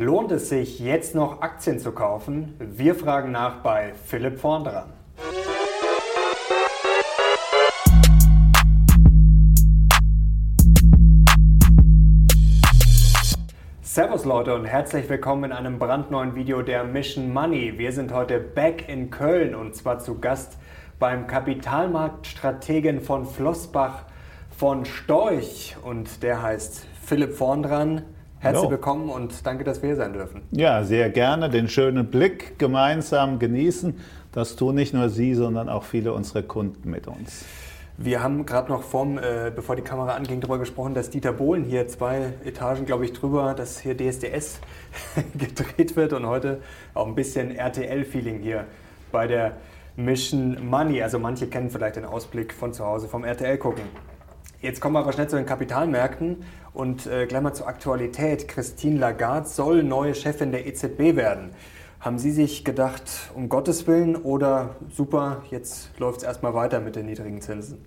Lohnt es sich, jetzt noch Aktien zu kaufen? Wir fragen nach bei Philipp vorn dran. Servus Leute und herzlich willkommen in einem brandneuen Video der Mission Money. Wir sind heute back in Köln und zwar zu Gast beim Kapitalmarktstrategen von Flossbach von Storch und der heißt Philipp vorn dran. Herzlich Hallo. willkommen und danke, dass wir hier sein dürfen. Ja, sehr gerne. Den schönen Blick gemeinsam genießen. Das tun nicht nur Sie, sondern auch viele unserer Kunden mit uns. Wir haben gerade noch vorm, äh, bevor die Kamera anging, darüber gesprochen, dass Dieter Bohlen hier zwei Etagen, glaube ich, drüber, dass hier DSDS gedreht wird und heute auch ein bisschen RTL-Feeling hier bei der Mission Money. Also manche kennen vielleicht den Ausblick von zu Hause vom RTL gucken. Jetzt kommen wir aber schnell zu den Kapitalmärkten und äh, gleich mal zur Aktualität. Christine Lagarde soll neue Chefin der EZB werden. Haben Sie sich gedacht, um Gottes Willen oder super, jetzt läuft es erstmal weiter mit den niedrigen Zinsen?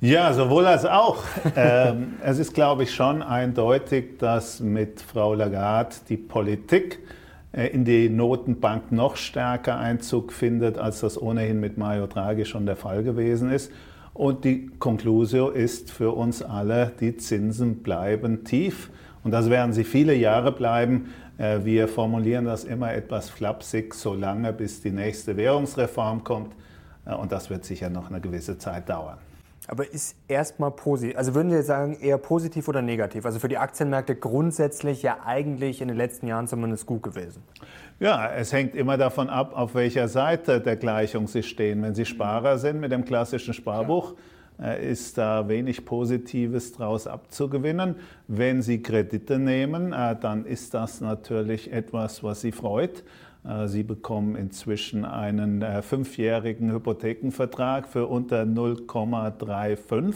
Ja, sowohl als auch. ähm, es ist, glaube ich, schon eindeutig, dass mit Frau Lagarde die Politik äh, in die Notenbank noch stärker Einzug findet, als das ohnehin mit Mario Draghi schon der Fall gewesen ist. Und die Conclusio ist für uns alle, die Zinsen bleiben tief. Und das werden sie viele Jahre bleiben. Äh, wir formulieren das immer etwas flapsig, solange bis die nächste Währungsreform kommt. Äh, und das wird sicher noch eine gewisse Zeit dauern. Aber ist erstmal positiv, also würden Sie sagen, eher positiv oder negativ? Also für die Aktienmärkte grundsätzlich ja eigentlich in den letzten Jahren zumindest gut gewesen. Ja, es hängt immer davon ab, auf welcher Seite der Gleichung Sie stehen. Wenn Sie Sparer sind mit dem klassischen Sparbuch. Äh, ist da wenig Positives daraus abzugewinnen. Wenn Sie Kredite nehmen, äh, dann ist das natürlich etwas, was Sie freut. Äh, Sie bekommen inzwischen einen fünfjährigen Hypothekenvertrag für unter 0,35.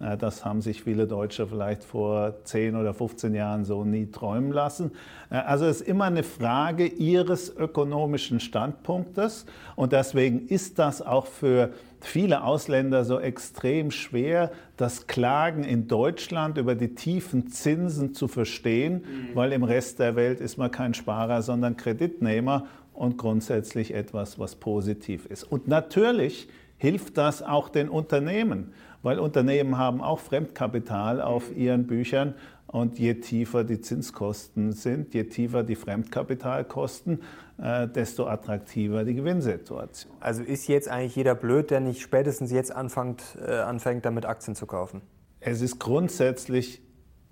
Äh, das haben sich viele Deutsche vielleicht vor 10 oder 15 Jahren so nie träumen lassen. Äh, also es ist immer eine Frage Ihres ökonomischen Standpunktes und deswegen ist das auch für viele Ausländer so extrem schwer, das Klagen in Deutschland über die tiefen Zinsen zu verstehen, mhm. weil im Rest der Welt ist man kein Sparer, sondern Kreditnehmer und grundsätzlich etwas, was positiv ist. Und natürlich hilft das auch den Unternehmen weil Unternehmen haben auch Fremdkapital auf ihren Büchern und je tiefer die Zinskosten sind, je tiefer die Fremdkapitalkosten, äh, desto attraktiver die Gewinnsituation. Also ist jetzt eigentlich jeder blöd, der nicht spätestens jetzt anfängt, äh, anfängt damit Aktien zu kaufen? Es ist grundsätzlich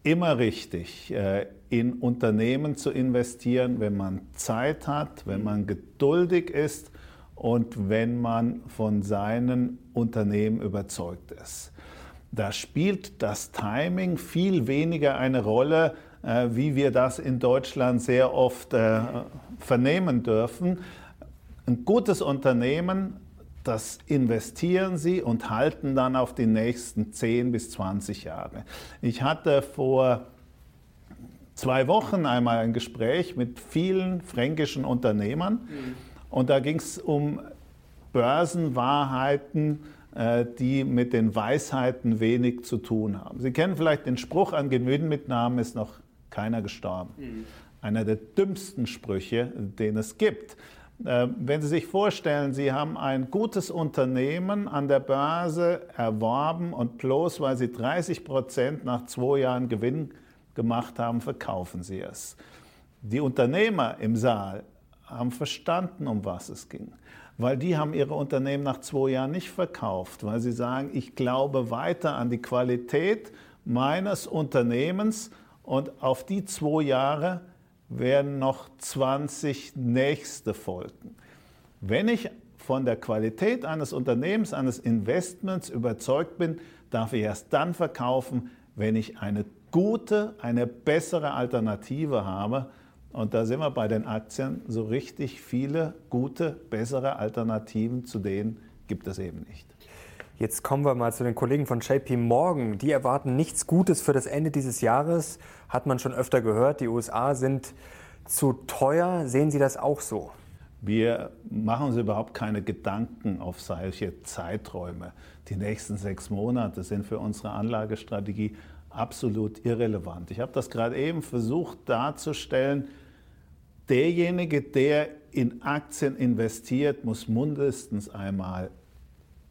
immer richtig, äh, in Unternehmen zu investieren, wenn man Zeit hat, wenn man geduldig ist und wenn man von seinen Unternehmen überzeugt ist. Da spielt das Timing viel weniger eine Rolle, äh, wie wir das in Deutschland sehr oft äh, vernehmen dürfen. Ein gutes Unternehmen, das investieren sie und halten dann auf die nächsten 10 bis 20 Jahre. Ich hatte vor zwei Wochen einmal ein Gespräch mit vielen fränkischen Unternehmern. Mhm und da ging es um Börsenwahrheiten, äh, die mit den Weisheiten wenig zu tun haben. Sie kennen vielleicht den Spruch, an Gewinnmitnahmen ist noch keiner gestorben. Mhm. Einer der dümmsten Sprüche, den es gibt. Äh, wenn Sie sich vorstellen, Sie haben ein gutes Unternehmen an der Börse erworben und bloß weil Sie 30 Prozent nach zwei Jahren Gewinn gemacht haben, verkaufen Sie es. Die Unternehmer im Saal haben verstanden, um was es ging. Weil die haben ihre Unternehmen nach zwei Jahren nicht verkauft, weil sie sagen, ich glaube weiter an die Qualität meines Unternehmens und auf die zwei Jahre werden noch 20 nächste folgen. Wenn ich von der Qualität eines Unternehmens, eines Investments überzeugt bin, darf ich erst dann verkaufen, wenn ich eine gute, eine bessere Alternative habe, und da sind wir bei den Aktien. So richtig viele gute, bessere Alternativen zu denen gibt es eben nicht. Jetzt kommen wir mal zu den Kollegen von JP Morgan. Die erwarten nichts Gutes für das Ende dieses Jahres. Hat man schon öfter gehört. Die USA sind zu teuer. Sehen Sie das auch so? Wir machen uns überhaupt keine Gedanken auf solche Zeiträume. Die nächsten sechs Monate sind für unsere Anlagestrategie absolut irrelevant. Ich habe das gerade eben versucht darzustellen. Derjenige, der in Aktien investiert, muss mindestens einmal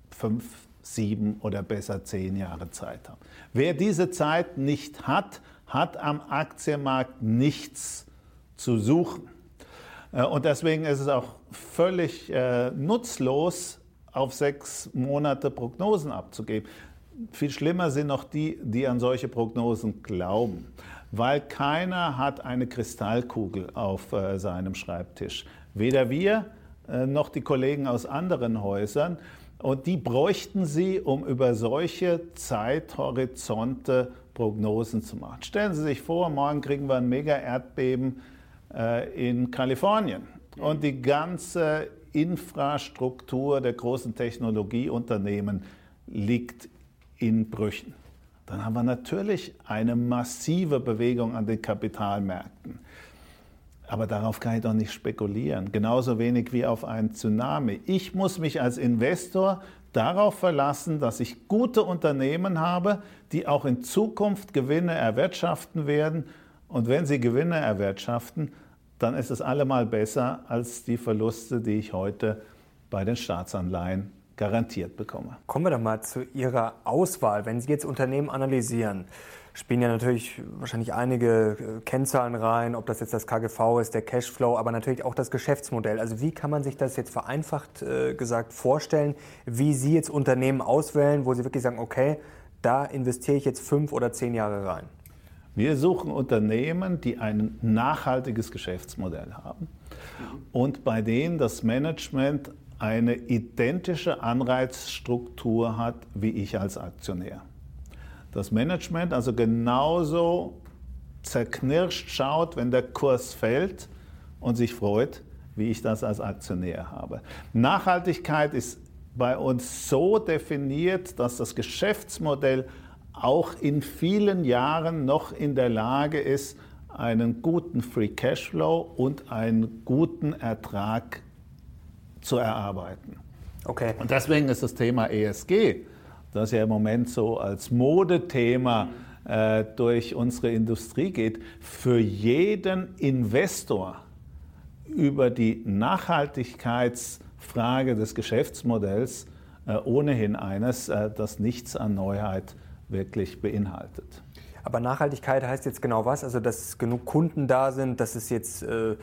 fünf, sieben oder besser zehn Jahre Zeit haben. Wer diese Zeit nicht hat, hat am Aktienmarkt nichts zu suchen. Äh, und deswegen ist es auch völlig äh, nutzlos, auf sechs Monate Prognosen abzugeben. Viel schlimmer sind noch die, die an solche Prognosen glauben, weil keiner hat eine Kristallkugel auf äh, seinem Schreibtisch. Weder wir äh, noch die Kollegen aus anderen Häusern. Und die bräuchten sie, um über solche Zeithorizonte Prognosen zu machen. Stellen Sie sich vor, morgen kriegen wir ein Mega-Erdbeben äh, in Kalifornien. Und die ganze Infrastruktur der großen Technologieunternehmen liegt in Brüchen. Dann haben wir natürlich eine massive Bewegung an den Kapitalmärkten. Aber darauf kann ich doch nicht spekulieren. Genauso wenig wie auf einen Tsunami. Ich muss mich als Investor darauf verlassen, dass ich gute Unternehmen habe, die auch in Zukunft Gewinne erwirtschaften werden. Und wenn sie Gewinne erwirtschaften, dann ist es allemal besser als die Verluste, die ich heute bei den Staatsanleihen garantiert bekomme. Kommen wir doch mal zu Ihrer Auswahl. Wenn Sie jetzt Unternehmen analysieren, spielen ja natürlich wahrscheinlich einige äh, Kennzahlen rein, ob das jetzt das KGV ist, der Cashflow, aber natürlich auch das Geschäftsmodell. Also wie kann man sich das jetzt vereinfacht äh, gesagt vorstellen, wie Sie jetzt Unternehmen auswählen, wo Sie wirklich sagen, okay, da investiere ich jetzt fünf oder zehn Jahre rein? Wir suchen Unternehmen, die ein nachhaltiges Geschäftsmodell haben und bei denen das Management eine identische Anreizstruktur hat wie ich als Aktionär. Das Management also genauso zerknirscht schaut, wenn der Kurs fällt und sich freut, wie ich das als Aktionär habe. Nachhaltigkeit ist bei uns so definiert, dass das Geschäftsmodell auch in vielen Jahren noch in der Lage ist, einen guten Free Cashflow und einen guten Ertrag zu erarbeiten. Okay. Und deswegen ist das Thema ESG, das ja im Moment so als Modethema äh, durch unsere Industrie geht, für jeden Investor über die Nachhaltigkeitsfrage des Geschäftsmodells äh, ohnehin eines, äh, das nichts an Neuheit wirklich beinhaltet. Aber Nachhaltigkeit heißt jetzt genau was? Also, dass genug Kunden da sind, dass es jetzt äh,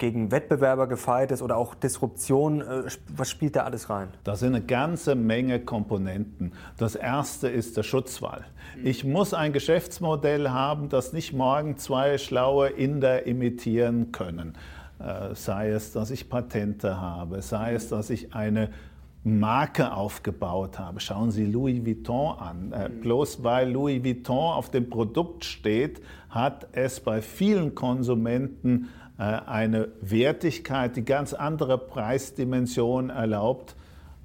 gegen Wettbewerber gefeit ist oder auch Disruption. Äh, was spielt da alles rein? Da sind eine ganze Menge Komponenten. Das erste ist der Schutzwall. Ich muss ein Geschäftsmodell haben, das nicht morgen zwei schlaue Inder imitieren können. Äh, sei es, dass ich Patente habe, sei es, dass ich eine Marke aufgebaut habe. Schauen Sie Louis Vuitton an. Äh, bloß weil Louis Vuitton auf dem Produkt steht, hat es bei vielen Konsumenten eine Wertigkeit, die ganz andere Preisdimensionen erlaubt,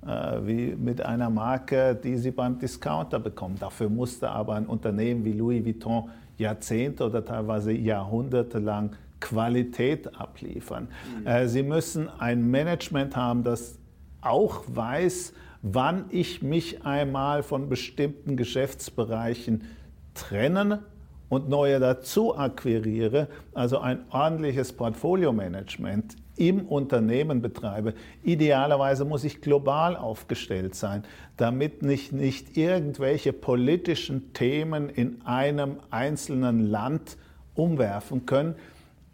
äh, wie mit einer Marke, die Sie beim Discounter bekommen. Dafür musste aber ein Unternehmen wie Louis Vuitton Jahrzehnte oder teilweise Jahrhunderte lang Qualität abliefern. Mhm. Sie müssen ein Management haben, das auch weiß, wann ich mich einmal von bestimmten Geschäftsbereichen trennen und neue dazu akquiriere, also ein ordentliches Portfolio-Management im Unternehmen betreibe. Idealerweise muss ich global aufgestellt sein, damit nicht, nicht irgendwelche politischen Themen in einem einzelnen Land umwerfen können.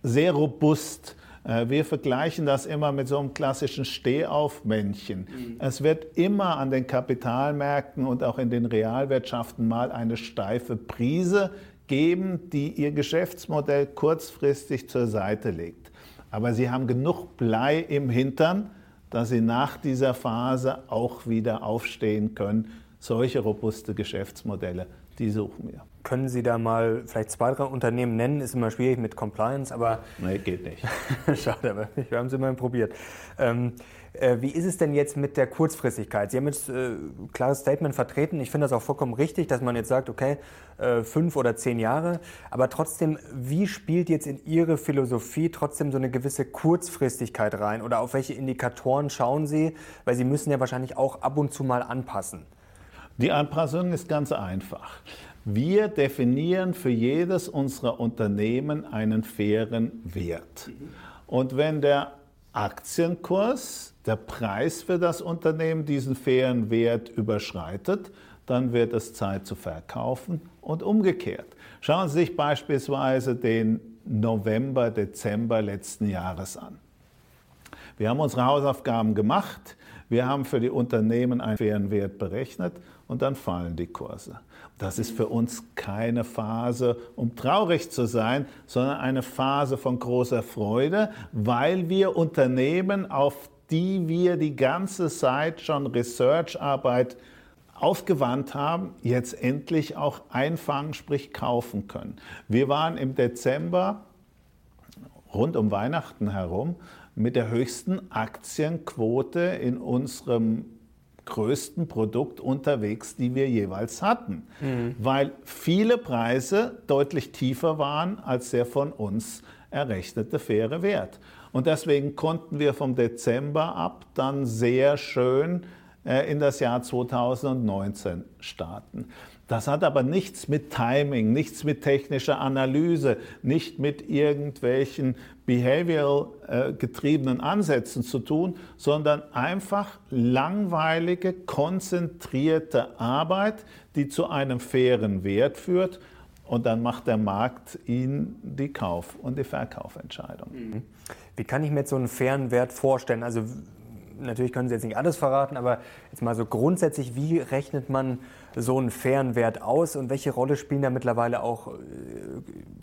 Sehr robust äh, wir vergleichen das immer mit so einem klassischen Stehaufmännchen. Mhm. Es wird immer an den Kapitalmärkten und auch in den Realwirtschaften mal eine steife Prise geben, die ihr Geschäftsmodell kurzfristig zur Seite legt. Aber sie haben genug Blei im Hintern, dass sie nach dieser Phase auch wieder aufstehen können. Solche robuste Geschäftsmodelle, die suchen wir. Können Sie da mal vielleicht zwei, drei Unternehmen nennen? Ist immer schwierig mit Compliance, aber. Nee, geht nicht. Schade, aber wir haben es immerhin probiert. Ähm, äh, wie ist es denn jetzt mit der Kurzfristigkeit? Sie haben jetzt äh, klares Statement vertreten. Ich finde das auch vollkommen richtig, dass man jetzt sagt, okay, äh, fünf oder zehn Jahre. Aber trotzdem, wie spielt jetzt in Ihre Philosophie trotzdem so eine gewisse Kurzfristigkeit rein? Oder auf welche Indikatoren schauen Sie? Weil Sie müssen ja wahrscheinlich auch ab und zu mal anpassen. Die Anpassung ist ganz einfach. Wir definieren für jedes unserer Unternehmen einen fairen Wert. Und wenn der Aktienkurs, der Preis für das Unternehmen diesen fairen Wert überschreitet, dann wird es Zeit zu verkaufen und umgekehrt. Schauen Sie sich beispielsweise den November, Dezember letzten Jahres an. Wir haben unsere Hausaufgaben gemacht, wir haben für die Unternehmen einen fairen Wert berechnet und dann fallen die Kurse. Das ist für uns keine Phase, um traurig zu sein, sondern eine Phase von großer Freude, weil wir Unternehmen, auf die wir die ganze Zeit schon Researcharbeit aufgewandt haben, jetzt endlich auch einfangen, sprich kaufen können. Wir waren im Dezember rund um Weihnachten herum mit der höchsten Aktienquote in unserem größten Produkt unterwegs, die wir jeweils hatten, mhm. weil viele Preise deutlich tiefer waren als der von uns errechnete faire Wert. Und deswegen konnten wir vom Dezember ab dann sehr schön äh, in das Jahr 2019 starten. Das hat aber nichts mit Timing, nichts mit technischer Analyse, nicht mit irgendwelchen behavioral äh, getriebenen Ansätzen zu tun, sondern einfach langweilige, konzentrierte Arbeit, die zu einem fairen Wert führt. Und dann macht der Markt Ihnen die Kauf- und die Verkaufentscheidung. Mhm. Wie kann ich mir jetzt so einen fairen Wert vorstellen? Also natürlich können Sie jetzt nicht alles verraten, aber jetzt mal so grundsätzlich, wie rechnet man so einen fairen Wert aus und welche Rolle spielen da mittlerweile auch äh,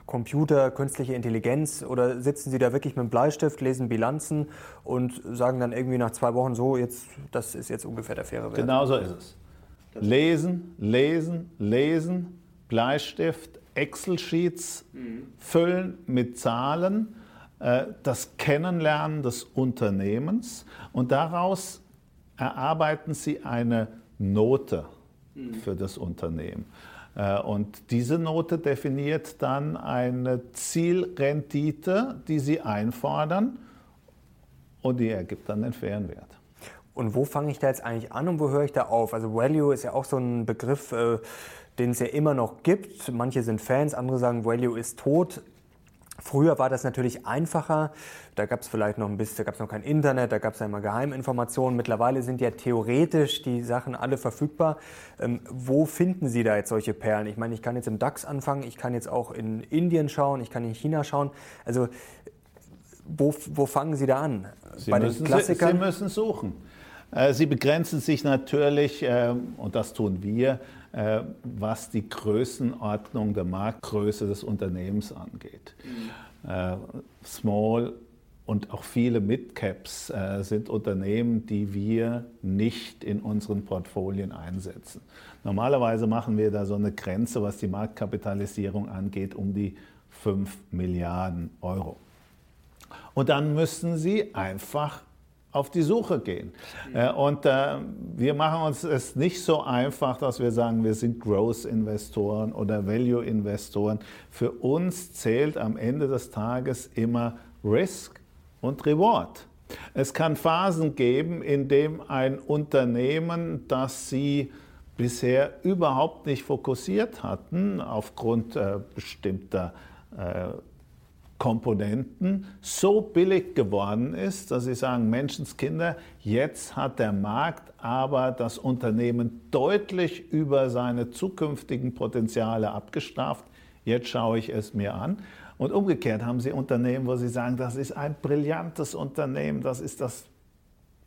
Computer, künstliche Intelligenz oder sitzen Sie da wirklich mit dem Bleistift, lesen Bilanzen und sagen dann irgendwie nach zwei Wochen so, jetzt, das ist jetzt ungefähr der faire Wert? Genau so ist es. Lesen, lesen, lesen, Bleistift, Excel-Sheets mhm. füllen mit Zahlen äh, das Kennenlernen des Unternehmens und daraus erarbeiten Sie eine Note mhm. für das Unternehmen. Äh, und diese Note definiert dann eine Zielrendite, die Sie einfordern und die ergibt dann den fairen Wert. Und wo fange ich da jetzt eigentlich an und wo höre ich da auf? Also Value ist ja auch so ein Begriff, äh, den es ja immer noch gibt. Manche sind Fans, andere sagen, Value ist tot. Früher war das natürlich einfacher. Da gab es vielleicht noch ein bisschen, da gab es noch kein Internet, da gab es ja immer Geheiminformationen. Mittlerweile sind ja theoretisch die Sachen alle verfügbar. Ähm, wo finden Sie da jetzt solche Perlen? Ich meine, ich kann jetzt im DAX anfangen, ich kann jetzt auch in Indien schauen, ich kann in China schauen. Also wo, wo fangen Sie da an? Sie Bei den Klassikern? Sie, Sie müssen suchen. Äh, Sie begrenzen sich natürlich, ähm, und das tun wir, was die Größenordnung der Marktgröße des Unternehmens angeht. Mhm. Äh, Small und auch viele Midcaps sind Unternehmen, die wir nicht in unseren Portfolien einsetzen. Normalerweise machen wir da so eine Grenze, was die Marktkapitalisierung angeht, um die 5 Milliarden Euro. Und dann müssen Sie einfach auf die Suche gehen. Mhm. Und äh, wir machen uns es nicht so einfach, dass wir sagen, wir sind Growth-Investoren oder Value-Investoren. Für uns zählt am Ende des Tages immer Risk und Reward. Es kann Phasen geben, in denen ein Unternehmen, das Sie bisher überhaupt nicht fokussiert hatten, aufgrund äh, bestimmter äh, Komponenten so billig geworden ist, dass sie sagen, Menschenskinder, jetzt hat der Markt aber das Unternehmen deutlich über seine zukünftigen Potenziale abgestraft. Jetzt schaue ich es mir an. Und umgekehrt haben sie Unternehmen, wo sie sagen, das ist ein brillantes Unternehmen, das ist das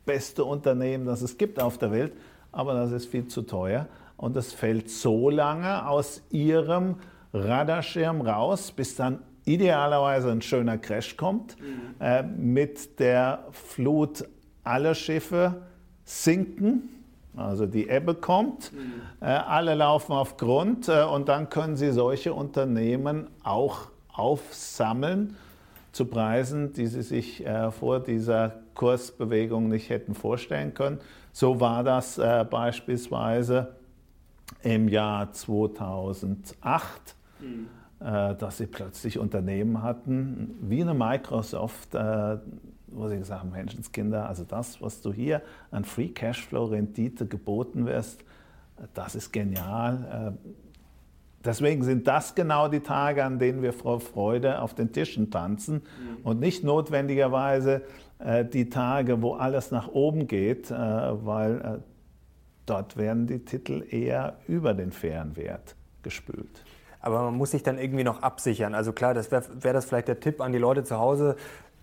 beste Unternehmen, das es gibt auf der Welt, aber das ist viel zu teuer und es fällt so lange aus ihrem Radarschirm raus, bis dann idealerweise ein schöner Crash kommt, mhm. äh, mit der Flut alle Schiffe sinken, also die Ebbe kommt, mhm. äh, alle laufen auf Grund äh, und dann können Sie solche Unternehmen auch aufsammeln zu Preisen, die Sie sich äh, vor dieser Kursbewegung nicht hätten vorstellen können. So war das äh, beispielsweise im Jahr 2008. Mhm dass sie plötzlich Unternehmen hatten, wie eine Microsoft, äh, wo sie gesagt haben, Menschenskinder, also das, was du hier an Free Cashflow Rendite geboten wirst, das ist genial. Äh, Deswegen sind das genau die Tage, an denen wir vor Freude auf den Tischen tanzen mhm. und nicht notwendigerweise äh, die Tage, wo alles nach oben geht, äh, weil äh, dort werden die Titel eher über den fairen Wert gespült. Aber man muss sich dann irgendwie noch absichern. Also klar, das wäre wär das vielleicht der Tipp an die Leute zu Hause.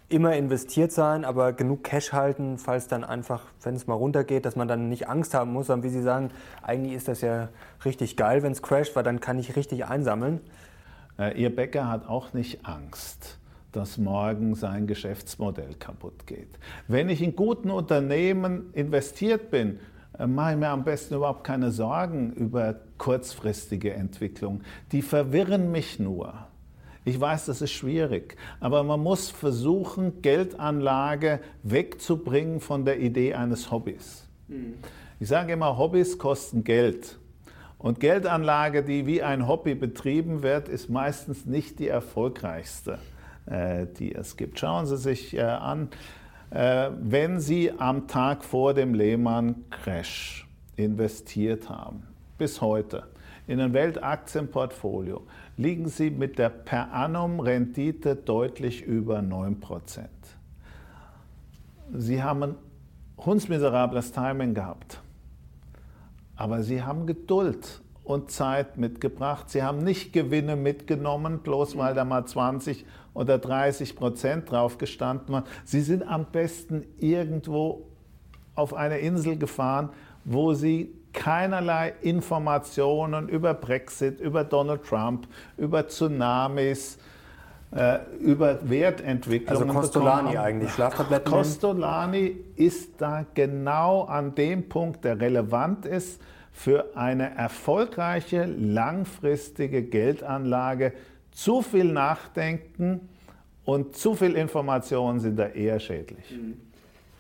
Immer investiert sein, aber genug Cash halten, falls dann einfach, wenn es mal runtergeht, dass man dann nicht Angst haben muss, sondern wie Sie sagen, eigentlich ist das ja richtig geil, wenn es crasht, weil dann kann ich richtig einsammeln. Äh, Ihr Bäcker hat auch nicht Angst dass morgen sein Geschäftsmodell kaputt geht. Wenn ich in guten Unternehmen investiert bin, mache ich mir am besten überhaupt keine Sorgen über kurzfristige Entwicklung. Die verwirren mich nur. Ich weiß, das ist schwierig, aber man muss versuchen, Geldanlage wegzubringen von der Idee eines Hobbys. Mhm. Ich sage immer, Hobbys kosten Geld. Und Geldanlage, die wie ein Hobby betrieben wird, ist meistens nicht die erfolgreichste, äh, die es gibt. Schauen Sie sich äh, an, äh, wenn Sie am Tag vor dem Lehman-Crash investiert haben, bis heute, in ein Weltaktienportfolio, liegen Sie mit der per annum Rendite deutlich über 9%. Sie haben ein hundsmiserables Timing gehabt, aber Sie haben Geduld und Zeit mitgebracht. Sie haben nicht Gewinne mitgenommen, bloß weil da mal 20 oder 30 Prozent drauf gestanden waren. Sie sind am besten irgendwo auf eine Insel gefahren, wo sie keinerlei Informationen über Brexit, über Donald Trump, über Tsunamis, äh, über Wertentwicklung. Also Costolani eigentlich, Schlaftabletten. Costolani ist da genau an dem Punkt, der relevant ist für eine erfolgreiche, langfristige Geldanlage zu viel Nachdenken und zu viel Informationen sind da eher schädlich. Mhm.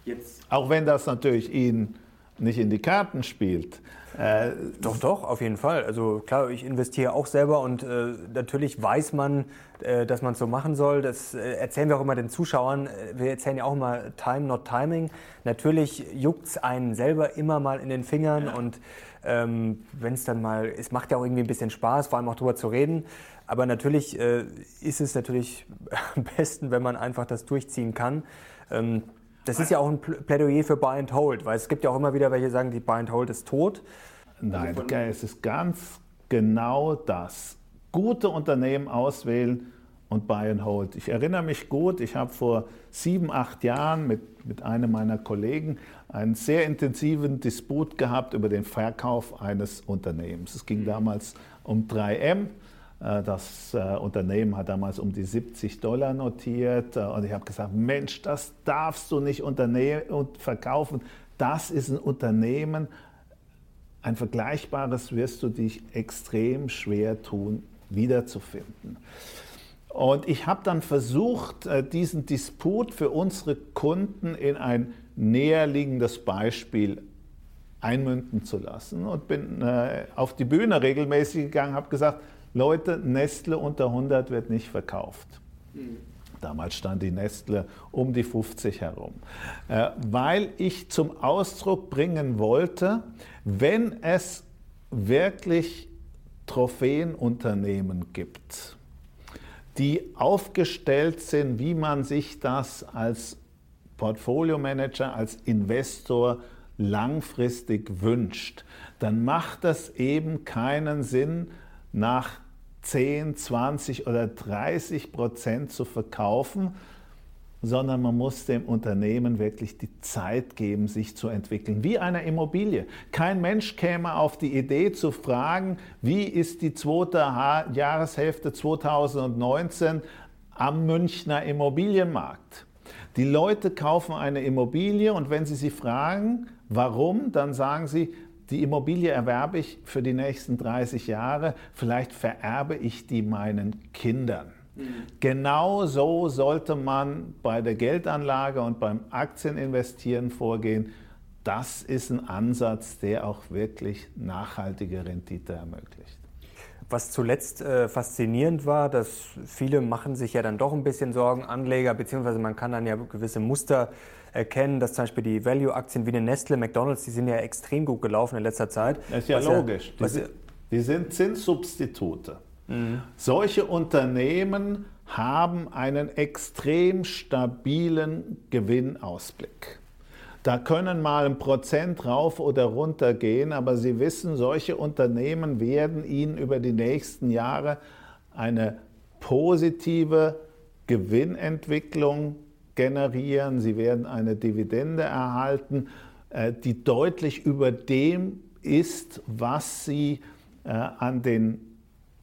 Jetzt. Auch wenn das natürlich Ihnen nicht in die Karten spielt. Äh, doch, doch, auf jeden Fall. Also klar, ich investiere auch selber und äh, natürlich weiß man, äh, dass man es so machen soll. Das äh, erzählen wir auch immer den Zuschauern. Äh, wir erzählen ja auch immer Time, not Timing. Natürlich juckt es einen selber immer mal in den Fingern ja. und ähm, wenn es dann mal, es macht ja auch irgendwie ein bisschen Spaß, vor allem auch darüber zu reden. Aber natürlich äh, ist es natürlich am besten, wenn man einfach das durchziehen kann. Ähm, das ist ja auch ein Plädoyer für Buy and Hold, weil es gibt ja auch immer wieder welche, die sagen, die Buy and Hold ist tot. Nein, also es ist ganz genau das. Gute Unternehmen auswählen und Buy and Hold. Ich erinnere mich gut, ich habe vor sieben, acht Jahren mit, mit einem meiner Kollegen einen sehr intensiven Disput gehabt über den Verkauf eines Unternehmens. Es ging damals um 3M. Äh, das äh, Unternehmen hat damals um die 70 Dollar notiert äh, und ich habe gesagt, Mensch, das darfst du nicht verkaufen. Das ist ein Unternehmen, ein vergleichbares wirst du dich extrem schwer tun, wiederzufinden. Und ich habe dann versucht, diesen Disput für unsere Kunden in ein näherliegendes Beispiel einmünden zu lassen und bin auf die Bühne regelmäßig gegangen, habe gesagt, Leute, Nestle unter 100 wird nicht verkauft. Damals stand die Nestle um die 50 herum. Äh, weil ich zum Ausdruck bringen wollte, wenn es wirklich Trophäenunternehmen gibt, die aufgestellt sind, wie man sich das als Portfolio-Manager, als Investor langfristig wünscht, dann macht das eben keinen Sinn, nach 10, 20 oder 30 Prozent zu verkaufen, sondern man muss dem Unternehmen wirklich die Zeit geben, sich zu entwickeln, wie eine Immobilie. Kein Mensch käme auf die Idee zu fragen, wie ist die zweite Jahreshälfte 2019 am Münchner Immobilienmarkt. Die Leute kaufen eine Immobilie und wenn Sie sie fragen, warum, dann sagen sie, die Immobilie erwerbe ich für die nächsten 30 Jahre, vielleicht vererbe ich die meinen Kindern. Mhm. Genau so sollte man bei der Geldanlage und beim Aktieninvestieren vorgehen. Das ist ein Ansatz, der auch wirklich nachhaltige Rendite ermöglicht. Was zuletzt äh, faszinierend war, dass viele machen sich ja dann doch ein bisschen Sorgen, Anleger, beziehungsweise man kann dann ja gewisse Muster erkennen, dass zum Beispiel die Value-Aktien wie eine Nestle, McDonalds, die sind ja extrem gut gelaufen in letzter Zeit. Das ist ja logisch. Ja, was, die sind Zinssubstitute. Mhm. Solche Unternehmen haben einen extrem stabilen Gewinnausblick. Da können mal ein Prozent rauf oder runter gehen, aber Sie wissen, solche Unternehmen werden Ihnen über die nächsten Jahre eine positive Gewinnentwicklung generieren. Sie werden eine Dividende erhalten, äh, die deutlich über dem ist, was Sie äh, an den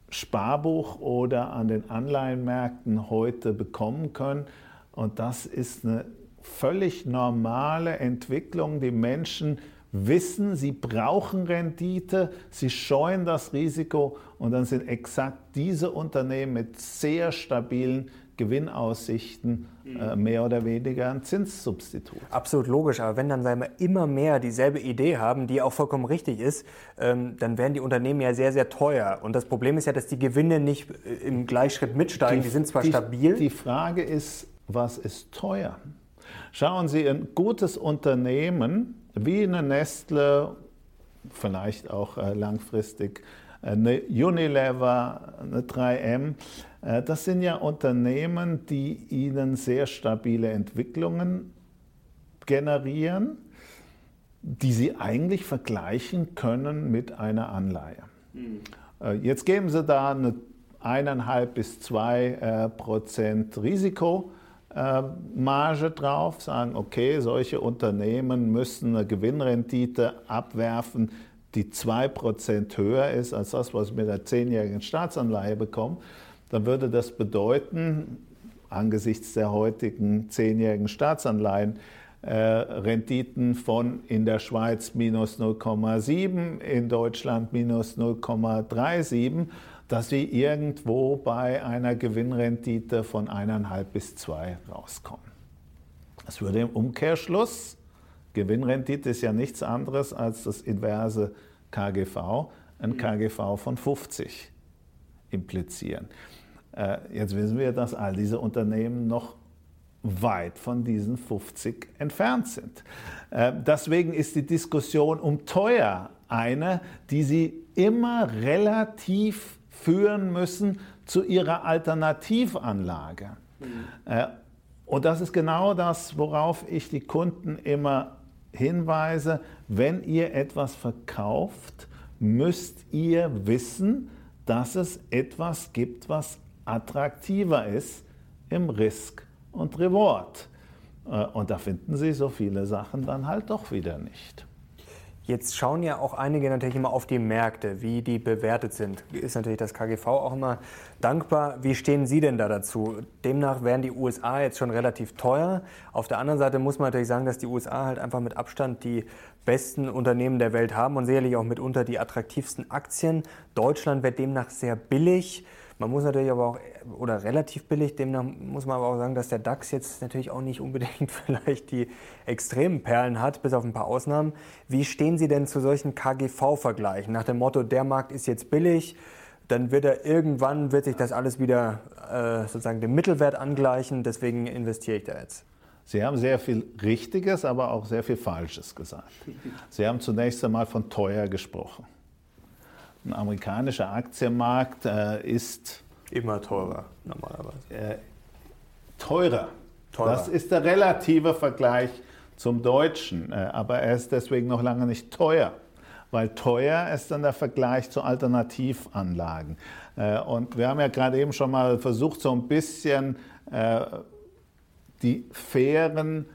Sparbuch oder an den Anleihenmärkten heute bekommen können. Und das ist eine völlig normale Entwicklung. Die Menschen wissen, sie brauchen Rendite, sie scheuen das Risiko und dann sind exakt diese Unternehmen mit sehr stabilen Gewinnaussichten mhm. mehr oder weniger ein Zinssubstitut. Absolut logisch, aber wenn dann wir, immer mehr dieselbe Idee haben, die auch vollkommen richtig ist, ähm, dann werden die Unternehmen ja sehr, sehr teuer. Und das Problem ist ja, dass die Gewinne nicht äh, im Gleichschritt mitsteigen, die, die sind zwar die, stabil. Die Frage ist, was ist teuer? Schauen Sie, ein gutes Unternehmen wie eine Nestle, vielleicht auch äh, langfristig eine Unilever, eine 3M, äh, das sind ja Unternehmen, die ihnen sehr stabile Entwicklungen generieren, die sie eigentlich vergleichen können mit einer Anleihe. Mhm. Jetzt geben sie da eine eineinhalb bis zwei äh, Prozent Risikomarge drauf, sagen, okay, solche Unternehmen müssen eine Gewinnrendite abwerfen, die zwei Prozent höher ist als das, was wir mit der zehnjährigen Staatsanleihe bekommen dann würde das bedeuten, angesichts der heutigen zehnjährigen Staatsanleihen, äh, Renditen von in der Schweiz minus 0,7, in Deutschland minus 0,37, dass wir irgendwo bei einer Gewinnrendite von 1,5 bis 2 rauskommen. Das würde im Umkehrschluss, Gewinnrendite ist ja nichts anderes als das inverse KGV, ein KGV von 50 implizieren. Äh, jetzt wissen wir, dass all diese Unternehmen noch weit von diesen 50 entfernt sind. Äh, deswegen ist die Diskussion um teuer eine, die Sie immer relativ führen müssen zu Ihrer Alternativanlage. Mhm. Äh, und das ist genau das, worauf ich die Kunden immer hinweise. Wenn ihr etwas verkauft, müsst ihr wissen, dass es etwas gibt, was attraktiver ist im Risk und Reward. Äh, und da finden Sie so viele Sachen dann halt doch wieder nicht. Jetzt schauen ja auch einige natürlich immer auf die Märkte, wie die bewertet sind. Ist natürlich das KGV auch immer dankbar. Wie stehen Sie denn da dazu? Demnach wären die USA jetzt schon relativ teuer. Auf der anderen Seite muss man natürlich sagen, dass die USA halt einfach mit Abstand die besten Unternehmen der Welt haben und sicherlich auch mitunter die attraktivsten Aktien. Deutschland wird demnach sehr billig. Man muss natürlich aber auch, oder relativ billig, demnach muss man aber auch sagen, dass der DAX jetzt natürlich auch nicht unbedingt vielleicht die extremen Perlen hat, bis auf ein paar Ausnahmen. Wie stehen Sie denn zu solchen KGV-Vergleichen? Nach dem Motto, der Markt ist jetzt billig, dann wird er irgendwann, wird sich das alles wieder äh, sozusagen dem Mittelwert angleichen, deswegen investiere ich da jetzt. Sie haben sehr viel Richtiges, aber auch sehr viel Falsches gesagt. Sie haben zunächst einmal von teuer gesprochen. Ein amerikanischer Aktienmarkt äh, ist immer teurer normalerweise. Äh, teurer. teurer. Das ist der relative Vergleich zum deutschen, äh, aber er ist deswegen noch lange nicht teuer, weil teuer ist dann der Vergleich zu Alternativanlagen. Äh, und wir haben ja gerade eben schon mal versucht, so ein bisschen äh, die fairen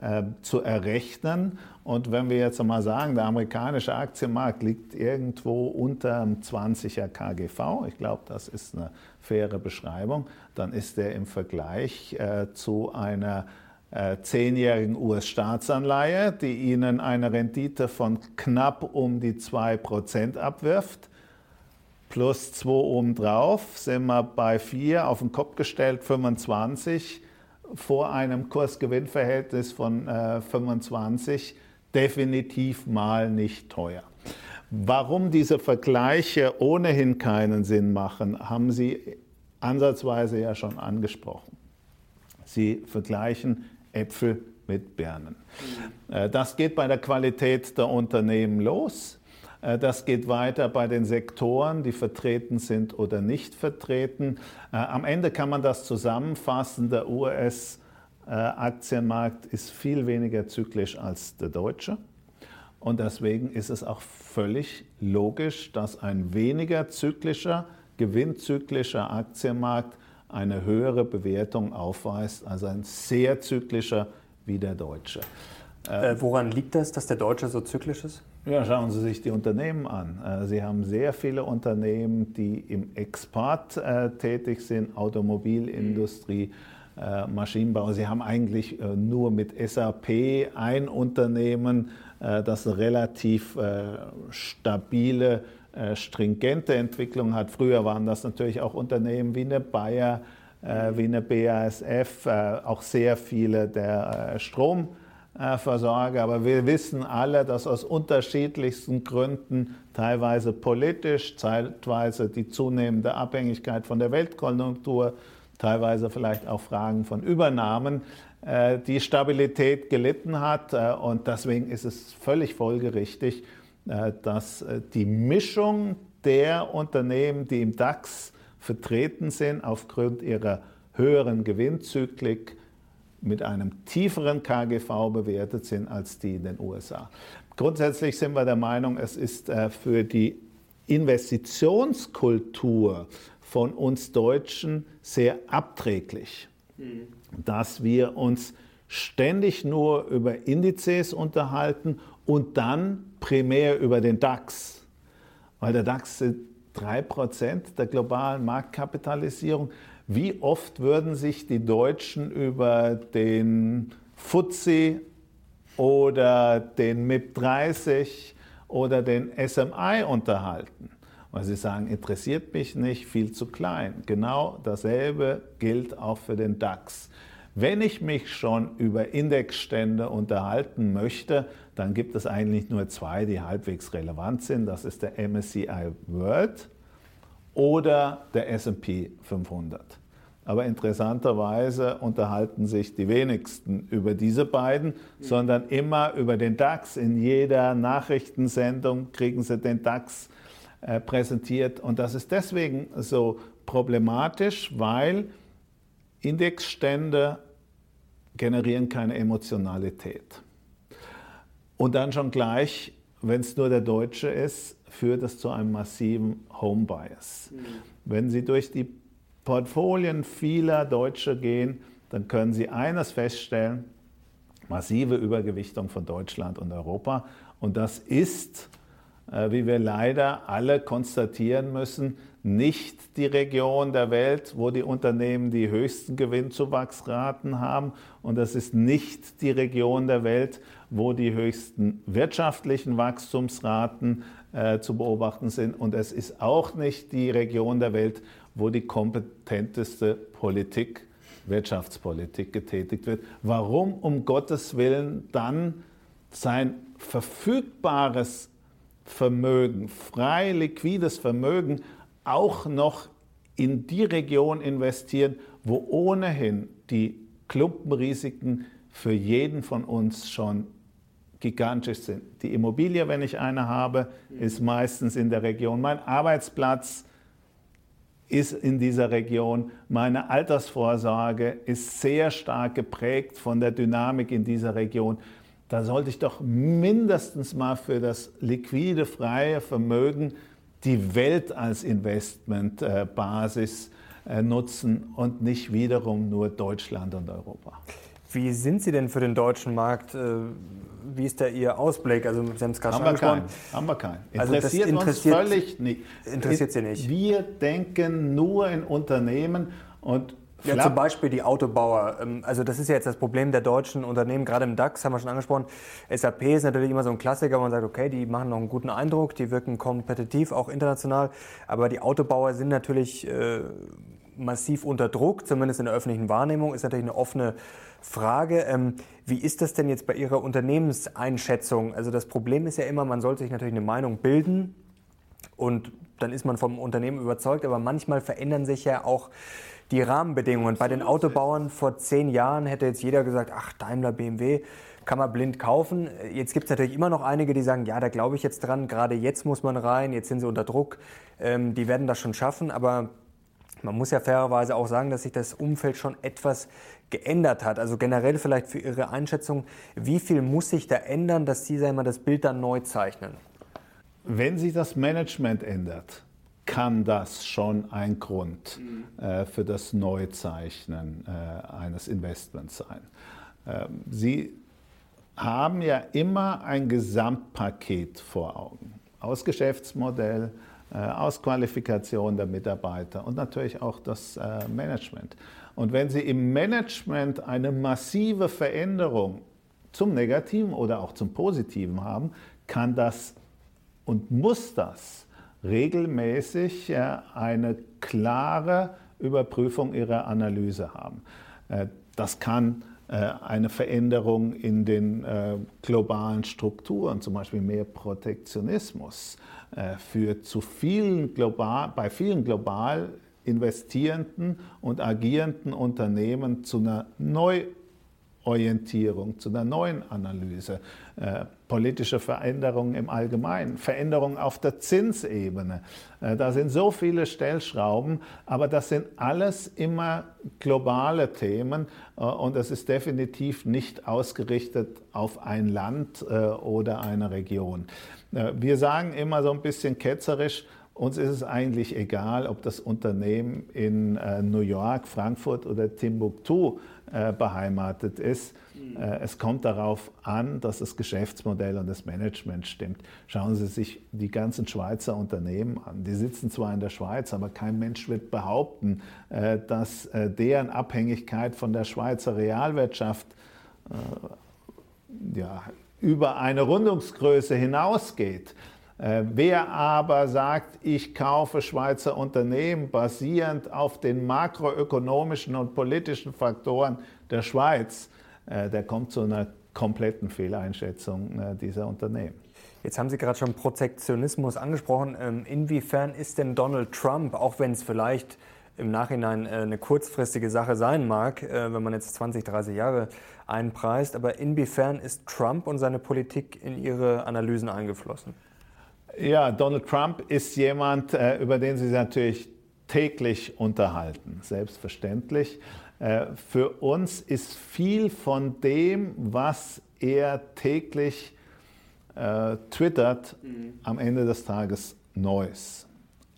äh, zu errechnen. Und wenn wir jetzt mal sagen, der amerikanische Aktienmarkt liegt irgendwo unter einem 20er KGV, ich glaube, das ist eine faire Beschreibung, dann ist der im Vergleich äh, zu einer äh, zehnjährigen US-Staatsanleihe, die Ihnen eine Rendite von knapp um die 2% abwirft, plus 2 obendrauf, sind wir bei 4, auf den Kopf gestellt 25, vor einem Kursgewinnverhältnis von äh, 25 definitiv mal nicht teuer. Warum diese Vergleiche ohnehin keinen Sinn machen, haben Sie ansatzweise ja schon angesprochen. Sie vergleichen Äpfel mit Birnen. Äh, das geht bei der Qualität der Unternehmen los. Äh, das geht weiter bei den Sektoren, die vertreten sind oder nicht vertreten. Äh, am Ende kann man das zusammenfassen. Der US-Aktienmarkt ist viel weniger zyklisch als der deutsche. Und deswegen ist es auch völlig logisch, dass ein weniger zyklischer, gewinnzyklischer Aktienmarkt eine höhere Bewertung aufweist als ein sehr zyklischer wie der deutsche. Äh, woran liegt das, dass der Deutsche so zyklisch ist? Ja, schauen Sie sich die Unternehmen an. Äh, Sie haben sehr viele Unternehmen, die im Export äh, tätig sind, Automobilindustrie, äh, Maschinenbau. Sie haben eigentlich äh, nur mit SAP ein Unternehmen, äh, das eine relativ stabile, stringente Entwicklung hat. Früher waren das natürlich auch Unternehmen wie eine Bayer, wie eine BASF, auch sehr viele der Strom. Versorger. Aber wir wissen alle, dass aus unterschiedlichsten Gründen, teilweise politisch, zeitweise die zunehmende Abhängigkeit von der Weltkonjunktur, teilweise vielleicht auch Fragen von Übernahmen, äh, die Stabilität gelitten hat. Äh, und deswegen ist es völlig folgerichtig, äh, dass die Mischung der Unternehmen, die im DAX vertreten sind, aufgrund ihrer höheren Gewinnzyklik, mit einem tieferen KGV bewertet sind als die in den USA. Grundsätzlich sind wir der Meinung, es ist äh, für die Investitionskultur von uns Deutschen sehr abträglich, mhm. dass wir uns ständig nur über Indizes unterhalten und dann primär über den DAX. Weil der DAX sind 3% der globalen Marktkapitalisierung. Wie oft würden sich die Deutschen über den FTSE oder den MIP 30 oder den SMI unterhalten? Weil sie sagen, interessiert mich nicht, viel zu klein. Genau dasselbe gilt auch für den DAX. Wenn ich mich schon über Indexstände unterhalten möchte, dann gibt es eigentlich nur zwei, die halbwegs relevant sind. Das ist der MSCI World oder der SP 500. Aber interessanterweise unterhalten sich die wenigsten über diese beiden, sondern immer über den DAX. In jeder Nachrichtensendung kriegen sie den DAX äh, präsentiert. Und das ist deswegen so problematisch, weil Indexstände generieren keine Emotionalität. Und dann schon gleich, wenn es nur der Deutsche ist, führt es zu einem massiven Home Bias. Mhm. Wenn Sie durch die Portfolien vieler Deutscher gehen, dann können Sie eines feststellen, massive Übergewichtung von Deutschland und Europa. Und das ist, äh, wie wir leider alle konstatieren müssen, nicht die Region der Welt, wo die Unternehmen die höchsten Gewinnzuwachsraten haben. Und das ist nicht die Region der Welt, wo die höchsten wirtschaftlichen Wachstumsraten äh, zu beobachten sind. Und es ist auch nicht die Region der Welt, wo die kompetenteste Politik, Wirtschaftspolitik getätigt wird. Warum um Gottes Willen dann sein verfügbares Vermögen, frei liquides Vermögen auch noch in die Region investieren, wo ohnehin die Klumpenrisiken für jeden von uns schon gigantisch sind. Die Immobilie, wenn ich eine habe, ist meistens in der Region. Mein Arbeitsplatz ist in dieser Region. Meine Altersvorsorge ist sehr stark geprägt von der Dynamik in dieser Region. Da sollte ich doch mindestens mal für das liquide, freie Vermögen die Welt als Investmentbasis äh, nutzen und nicht wiederum nur Deutschland und Europa. Wie sind Sie denn für den deutschen Markt? Wie ist da Ihr Ausblick? Also Sie haben es gerade schon angesprochen. Haben wir keinen. Interessiert, also interessiert uns völlig nicht. Interessiert Sie nicht? Wir denken nur in Unternehmen und ja, zum Beispiel die Autobauer. Ähm, also das ist ja jetzt das Problem der deutschen Unternehmen, gerade im DAX haben wir schon angesprochen. SAP ist natürlich immer so ein Klassiker, wo man sagt, okay, die machen noch einen guten Eindruck, die wirken kompetitiv, auch international. Aber die Autobauer sind natürlich äh, massiv unter Druck, zumindest in der öffentlichen Wahrnehmung, ist natürlich eine offene Frage. Ähm, wie ist das denn jetzt bei Ihrer Unternehmenseinschätzung? Also das Problem ist ja immer, man sollte sich natürlich eine Meinung bilden und dann ist man vom Unternehmen überzeugt, aber manchmal verändern sich ja auch die Rahmenbedingungen. Bei den Autobauern vor zehn Jahren hätte jetzt jeder gesagt, ach, Daimler, BMW, kann man blind kaufen. Jetzt gibt es natürlich immer noch einige, die sagen, ja, da glaube ich jetzt dran, gerade jetzt muss man rein, jetzt sind sie unter Druck, ähm, die werden das schon schaffen, aber man muss ja fairerweise auch sagen, dass sich das Umfeld schon etwas geändert hat. Also generell vielleicht für Ihre Einschätzung, wie viel muss sich da ändern, dass Sie sagen wir, das Bild dann neu zeichnen? Wenn sich das Management ändert, kann das schon ein Grund mhm. äh, für das Neuzeichnen äh, eines Investments sein. Ähm, Sie haben ja immer ein Gesamtpaket vor Augen. Aus Geschäftsmodell, äh, aus Qualifikation der Mitarbeiter und natürlich auch das äh, Management. Und wenn Sie im Management eine massive Veränderung zum Negativen oder auch zum Positiven haben, kann das und muss das regelmäßig äh, eine klare Überprüfung ihrer Analyse haben. Das kann eine Veränderung in den globalen Strukturen, zum Beispiel mehr Protektionismus, führt zu vielen global, bei vielen global investierenden und agierenden Unternehmen zu einer Neuorientierung, zu einer neuen Analyse, äh, politische Veränderungen im Allgemeinen, Veränderungen auf der Zinsebene. Äh, da sind so viele Stellschrauben, aber das sind alles immer globale Themen äh, und es ist definitiv nicht ausgerichtet auf ein Land äh, oder eine Region. Äh, wir sagen immer so ein bisschen ketzerisch, uns ist es eigentlich egal, ob das Unternehmen in äh, New York, Frankfurt oder Timbuktu äh, beheimatet ist. Mhm. Äh, es kommt darauf an, dass das Geschäftsmodell und das Management stimmt. Schauen Sie sich die ganzen Schweizer Unternehmen an. Die sitzen zwar in der Schweiz, aber kein Mensch wird behaupten, äh, dass äh, deren Abhängigkeit von der Schweizer Realwirtschaft äh, ja, über eine Rundungsgröße hinausgeht. Äh, wer aber sagt, ich kaufe Schweizer Unternehmen basierend auf den makroökonomischen und politischen Faktoren der Schweiz, äh, der kommt zu einer kompletten Fehleinschätzung äh, dieser Unternehmen. Jetzt haben Sie gerade schon Protektionismus angesprochen. Ähm, inwiefern ist denn Donald Trump, auch wenn es vielleicht im Nachhinein eine kurzfristige Sache sein mag, wenn man jetzt 20, 30 Jahre einpreist, aber inwiefern ist Trump und seine Politik in Ihre Analysen eingeflossen? Ja, Donald Trump ist jemand, äh, über den Sie sich natürlich täglich unterhalten, selbstverständlich. Äh, für uns ist viel von dem, was er täglich äh, twittert, mhm. am Ende des Tages Neues,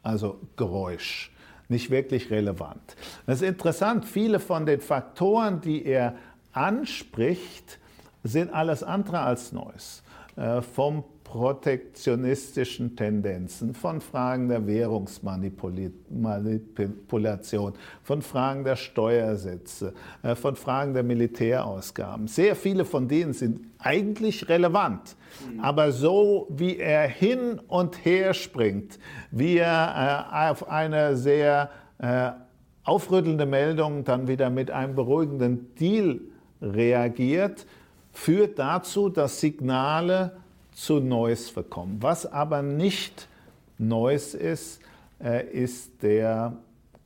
also Geräusch, nicht wirklich relevant. Das ist interessant, viele von den Faktoren, die er anspricht, sind alles andere als Neues. Äh, vom protektionistischen Tendenzen, von Fragen der Währungsmanipulation, von Fragen der Steuersätze, äh, von Fragen der Militärausgaben. Sehr viele von denen sind eigentlich relevant. Mhm. Aber so wie er hin und her springt, wie er äh, auf eine sehr äh, aufrüttelnde Meldung dann wieder mit einem beruhigenden Deal reagiert, führt dazu, dass Signale zu Neues verkommen. Was aber nicht Neues ist, äh, ist der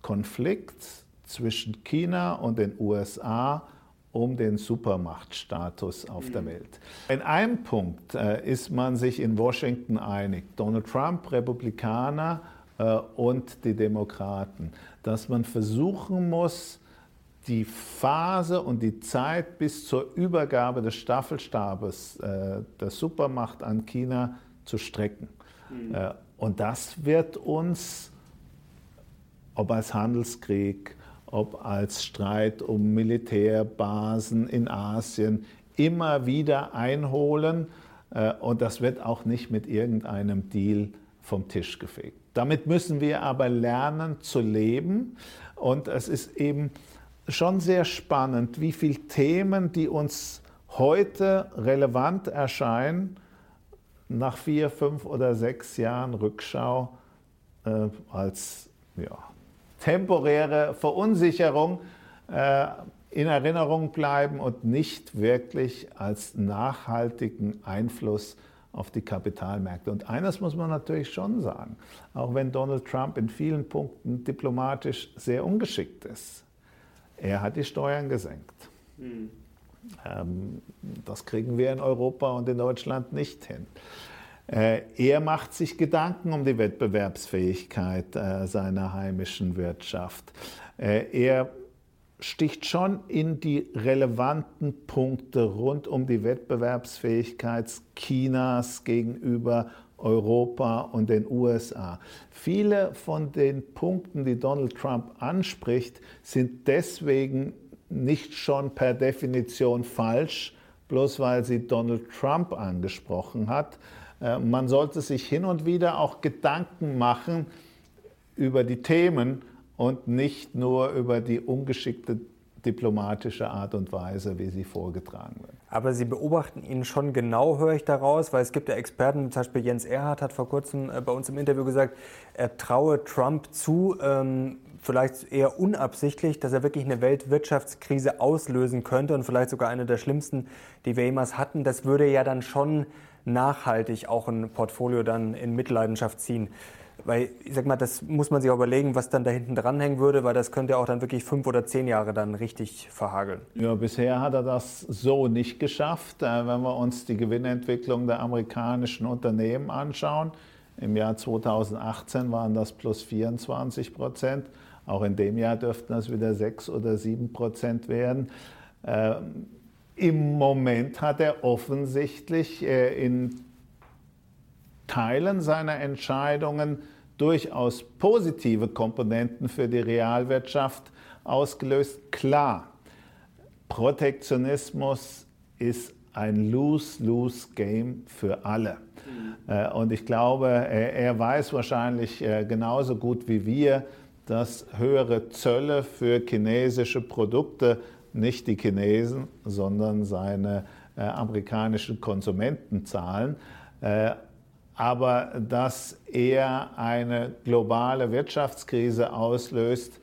Konflikt zwischen China und den USA um den Supermachtstatus auf der mhm. Welt. In einem Punkt äh, ist man sich in Washington einig, Donald Trump, Republikaner äh, und die Demokraten, dass man versuchen muss, die Phase und die Zeit bis zur Übergabe des Staffelstabes äh, der Supermacht an China zu strecken. Mhm. Äh, und das wird uns, ob als Handelskrieg, ob als Streit um Militärbasen in Asien, immer wieder einholen. Äh, und das wird auch nicht mit irgendeinem Deal vom Tisch gefegt. Damit müssen wir aber lernen zu leben. Und es ist eben schon sehr spannend, wie viele Themen, die uns heute relevant erscheinen, nach vier, fünf oder sechs Jahren Rückschau äh, als ja, temporäre Verunsicherung äh, in Erinnerung bleiben und nicht wirklich als nachhaltigen Einfluss auf die Kapitalmärkte. Und eines muss man natürlich schon sagen, auch wenn Donald Trump in vielen Punkten diplomatisch sehr ungeschickt ist, er hat die Steuern gesenkt. Mhm. Ähm, das kriegen wir in Europa und in Deutschland nicht hin. Äh, er macht sich Gedanken um die Wettbewerbsfähigkeit äh, seiner heimischen Wirtschaft. Äh, er sticht schon in die relevanten Punkte rund um die Wettbewerbsfähigkeit Chinas gegenüber Europa und den USA. Viele von den Punkten, die Donald Trump anspricht, sind deswegen nicht schon per Definition falsch, bloß weil sie Donald Trump angesprochen hat. Äh, man sollte sich hin und wieder auch Gedanken machen über die Themen und nicht nur über die ungeschickte diplomatische Art und Weise, wie sie vorgetragen wird. Aber Sie beobachten ihn schon genau, höre ich daraus, weil es gibt ja Experten, zum Beispiel Jens Erhardt hat vor kurzem äh, bei uns im Interview gesagt, er traue Trump zu, ähm, vielleicht eher unabsichtlich, dass er wirklich eine Weltwirtschaftskrise auslösen könnte und vielleicht sogar eine der schlimmsten, die wir jemals hatten. Das würde ja dann schon nachhaltig auch ein Portfolio dann in Mitleidenschaft ziehen. Weil, ich sag mal, das muss man sich auch überlegen, was dann da hinten dranhängen würde, weil das könnte ja auch dann wirklich fünf oder zehn Jahre dann richtig verhageln. Ja, bisher hat er das so nicht geschafft. Äh, wenn wir uns die Gewinnentwicklung der amerikanischen Unternehmen anschauen, im Jahr 2018 waren das plus 24 Prozent. Auch in dem Jahr dürften das wieder sechs oder sieben Prozent werden. Ähm, Im Moment hat er offensichtlich äh, in Teilen seiner Entscheidungen durchaus positive Komponenten für die Realwirtschaft ausgelöst. Klar, Protektionismus ist ein Lose-Lose-Game für alle. Mhm. Und ich glaube, er weiß wahrscheinlich äh, genauso gut wie wir, dass höhere Zölle für chinesische Produkte nicht die Chinesen, sondern seine äh, amerikanischen Konsumenten zahlen aber dass er eine globale Wirtschaftskrise auslöst,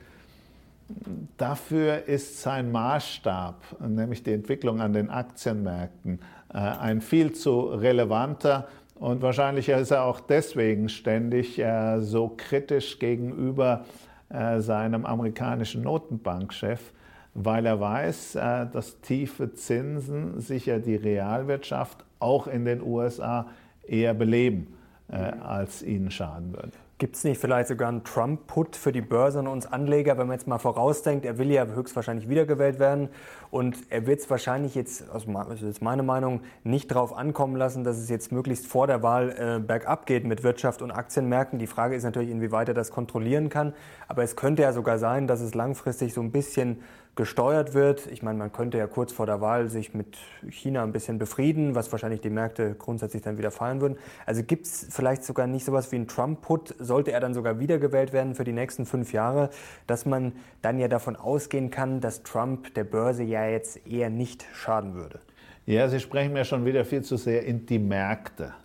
dafür ist sein Maßstab, nämlich die Entwicklung an den Aktienmärkten, äh, ein viel zu relevanter. Und wahrscheinlich ist er auch deswegen ständig äh, so kritisch gegenüber äh, seinem amerikanischen Notenbankchef, weil er weiß, dass tiefe Zinsen sicher die Realwirtschaft auch in den USA eher beleben, äh, als ihnen schaden würde. Gibt es nicht vielleicht sogar einen Trump-Put für die Börse und uns Anleger, wenn man jetzt mal vorausdenkt, er will ja höchstwahrscheinlich wiedergewählt werden und er wird es wahrscheinlich jetzt, also das ist meine Meinung, nicht darauf ankommen lassen, dass es jetzt möglichst vor der Wahl äh, bergab geht mit Wirtschaft und Aktienmärkten. Die Frage ist natürlich, inwieweit er das kontrollieren kann, aber es könnte ja sogar sein, dass es langfristig so ein bisschen gesteuert wird. Ich meine, man könnte ja kurz vor der Wahl sich mit China ein bisschen befrieden, was wahrscheinlich die Märkte grundsätzlich dann wieder fallen würden. Also gibt es vielleicht sogar nicht sowas wie einen Trump-Put, sollte er dann sogar wiedergewählt werden für die nächsten fünf Jahre, dass man dann ja davon ausgehen kann, dass Trump der Börse ja jetzt eher nicht schaden würde. Ja, Sie sprechen mir schon wieder viel zu sehr in die Märkte.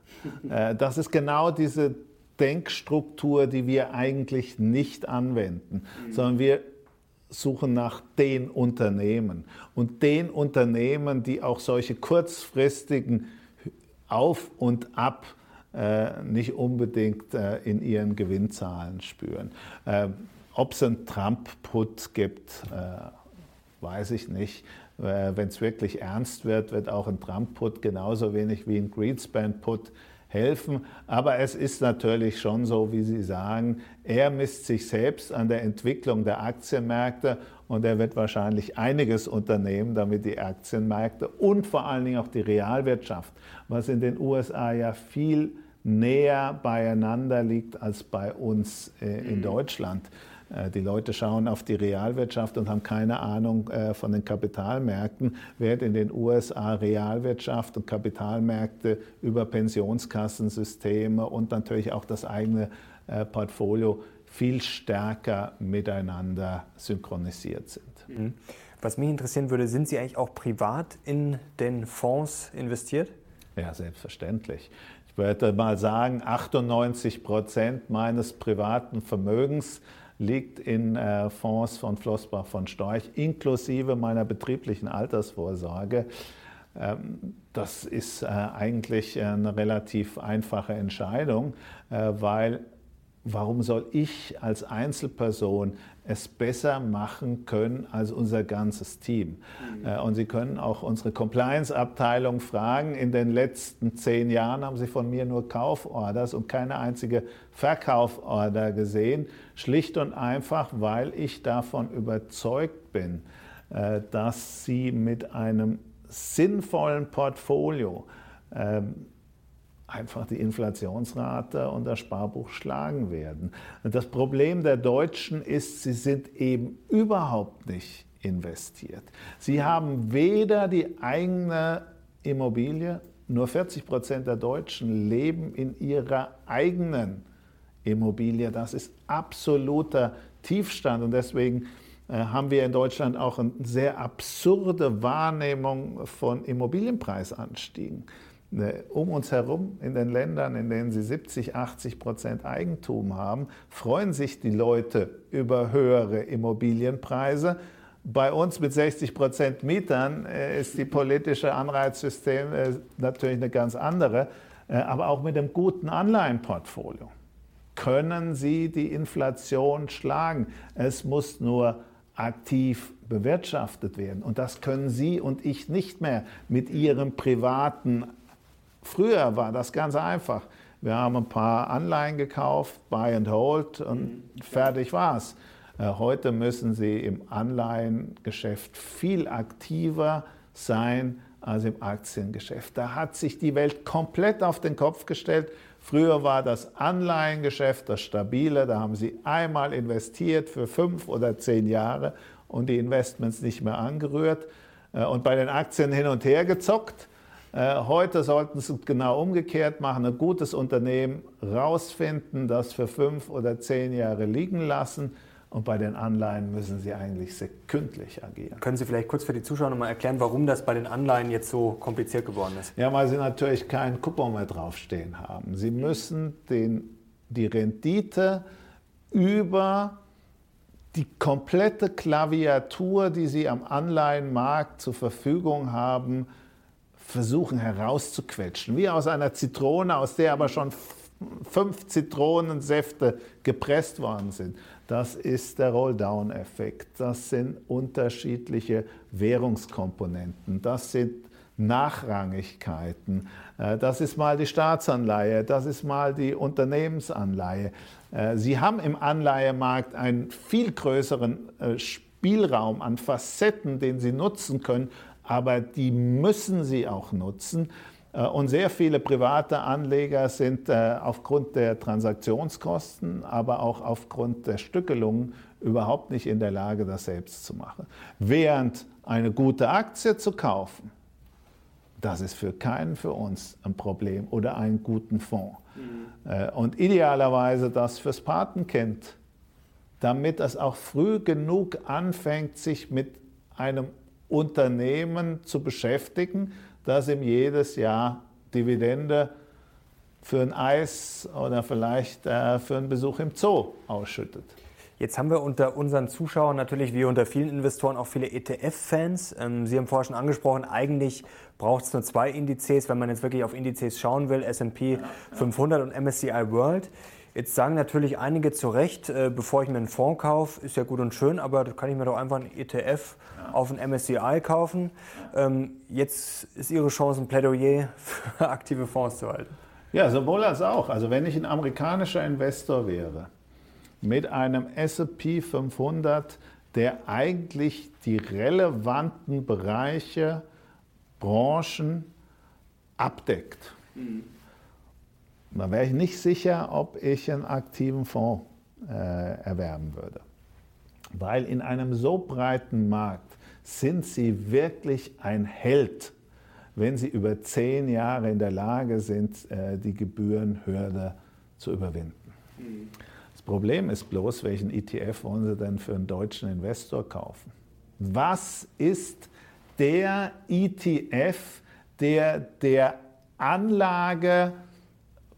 Äh, das ist genau diese Denkstruktur, die wir eigentlich nicht anwenden, mhm. sondern wir suchen nach den Unternehmen und den Unternehmen, die auch solche kurzfristigen Auf und Ab äh, nicht unbedingt äh, in ihren Gewinnzahlen spüren. Äh, Ob es einen Trump-Put gibt, weiß ich nicht. Wenn es wirklich ernst wird, wird auch ein Trump-Put genauso wenig wie ein Greenspan-Put helfen. Aber es ist natürlich schon so, wie Sie sagen, er misst sich selbst an der Entwicklung der Aktienmärkte und er wird wahrscheinlich einiges unternehmen, damit die Aktienmärkte und vor allen Dingen auch die Realwirtschaft, was in den USA ja viel näher beieinander liegt als bei uns äh, in mhm. Deutschland, die Leute schauen auf die Realwirtschaft und haben keine Ahnung äh, von den Kapitalmärkten, während in den USA Realwirtschaft und Kapitalmärkte über Pensionskassensysteme und natürlich auch das eigene äh, Portfolio viel stärker miteinander synchronisiert sind. Mhm. Was mich interessieren würde, sind Sie eigentlich auch privat in den Fonds investiert? Ja, selbstverständlich. Ich würde mal sagen, 98 Prozent meines privaten Vermögens liegt in äh, Fonds von Flossbach von Storch, inklusive meiner betrieblichen Altersvorsorge. Ähm, das ist äh, eigentlich eine relativ einfache Entscheidung, äh, weil warum soll ich als Einzelperson es besser machen können als unser ganzes Team? Mhm. Äh, und Sie können auch unsere Compliance-Abteilung fragen. In den letzten zehn Jahren haben Sie von mir nur Kauforders und keine einzige Verkauforder gesehen. Schlicht und einfach, weil ich davon überzeugt bin, äh, dass Sie mit einem sinnvollen Portfolio ähm, einfach die Inflationsrate und das Sparbuch schlagen werden. Und das Problem der Deutschen ist, sie sind eben überhaupt nicht investiert. Sie haben weder die eigene Immobilie, nur 40 Prozent der Deutschen leben in ihrer eigenen Immobilie. Das ist absoluter Tiefstand und deswegen äh, haben wir in Deutschland auch eine sehr absurde Wahrnehmung von Immobilienpreisanstiegen. Ne, um uns herum in den Ländern, in denen sie 70, 80 Prozent Eigentum haben, freuen sich die Leute über höhere Immobilienpreise. Bei uns mit 60 Prozent Mietern äh, ist die politische Anreizsystem äh, natürlich eine ganz andere, äh, aber auch mit einem guten Anleihenportfolio können Sie die Inflation schlagen. Es muss nur aktiv bewirtschaftet werden. Und das können Sie und ich nicht mehr mit Ihrem privaten Früher war das ganz einfach. Wir haben ein paar Anleihen gekauft, Buy and Hold und mhm. fertig war's. Äh, heute müssen Sie im Anleihengeschäft viel aktiver sein als im Aktiengeschäft. Da hat sich die Welt komplett auf den Kopf gestellt. Früher war das Anleihengeschäft das stabile. Da haben Sie einmal investiert für fünf oder zehn Jahre und die Investments nicht mehr angerührt äh, und bei den Aktien hin und her gezockt. Äh, heute sollten Sie genau umgekehrt machen, ein gutes Unternehmen rausfinden, das für fünf oder zehn Jahre liegen lassen. Und bei den Anleihen müssen Sie eigentlich sekündlich agieren. Können Sie vielleicht kurz für die Zuschauer nochmal erklären, warum das bei den Anleihen jetzt so kompliziert geworden ist? Ja, weil Sie natürlich keinen Coupon mehr draufstehen haben. Sie müssen den, die Rendite über die komplette Klaviatur, die Sie am Anleihenmarkt zur Verfügung haben, versuchen herauszuquetschen, wie aus einer Zitrone, aus der aber schon fünf Zitronensäfte gepresst worden sind. Das ist der Roll-Down-Effekt. Das sind unterschiedliche Währungskomponenten. Das sind Nachrangigkeiten. Äh, das ist mal die Staatsanleihe, das ist mal die Unternehmensanleihe. Äh, Sie haben im Anleihemarkt einen viel größeren äh, Spielraum an Facetten, den Sie nutzen können, aber die müssen sie auch nutzen. Äh, und sehr viele private Anleger sind äh, aufgrund der Transaktionskosten, aber auch aufgrund der Stückelungen überhaupt nicht in der Lage, das selbst zu machen. Während eine gute Aktie zu kaufen, das ist für keinen für uns ein Problem oder einen guten Fonds. Mhm. Äh, und idealerweise das fürs Patenkind, damit es auch früh genug anfängt, sich mit einem Unternehmen zu beschäftigen, das ihm jedes Jahr Dividende für ein Eis oder vielleicht äh, für einen Besuch im Zoo ausschüttet. Jetzt haben wir unter unseren Zuschauern natürlich wie unter vielen Investoren auch viele ETF-Fans. Ähm, Sie haben vorher schon angesprochen, eigentlich braucht es nur zwei Indizes, wenn man jetzt wirklich auf Indizes schauen will, S&P 500 und MSCI World. Jetzt sagen natürlich einige zu Recht, äh, bevor ich mir einen Fonds kaufe, ist ja gut und schön, aber da kann ich mir doch einfach einen ETF ja. auf ein MSCI kaufen. Ähm, jetzt ist Ihre Chance ein Plädoyer für aktive Fonds zu halten. Ja, sowohl als auch. Also wenn ich ein amerikanischer Investor wäre, mit einem SP 500, der eigentlich die relevanten Bereiche, Branchen abdeckt. Mhm da wäre ich nicht sicher, ob ich einen aktiven Fonds äh, erwerben würde. Weil in einem so breiten Markt sind sie wirklich ein Held, wenn sie über zehn Jahre in der Lage sind, äh, die Gebührenhürde zu überwinden. Das Problem ist bloß, welchen ETF wollen Sie denn für einen deutschen Investor kaufen? Was ist der ETF, der der Anlage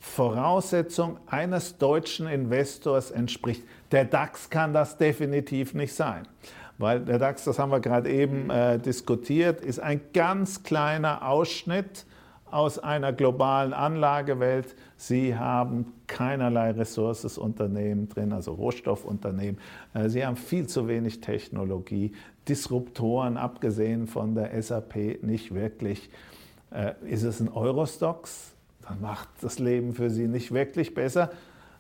Voraussetzung eines deutschen Investors entspricht. Der DAX kann das definitiv nicht sein. Weil der DAX, das haben wir gerade eben äh, diskutiert, ist ein ganz kleiner Ausschnitt aus einer globalen Anlagewelt. Sie haben keinerlei Ressourcesunternehmen drin, also Rohstoffunternehmen. Äh, Sie haben viel zu wenig Technologie, Disruptoren, abgesehen von der SAP, nicht wirklich. Äh, ist es ein Eurostox? Macht das Leben für Sie nicht wirklich besser.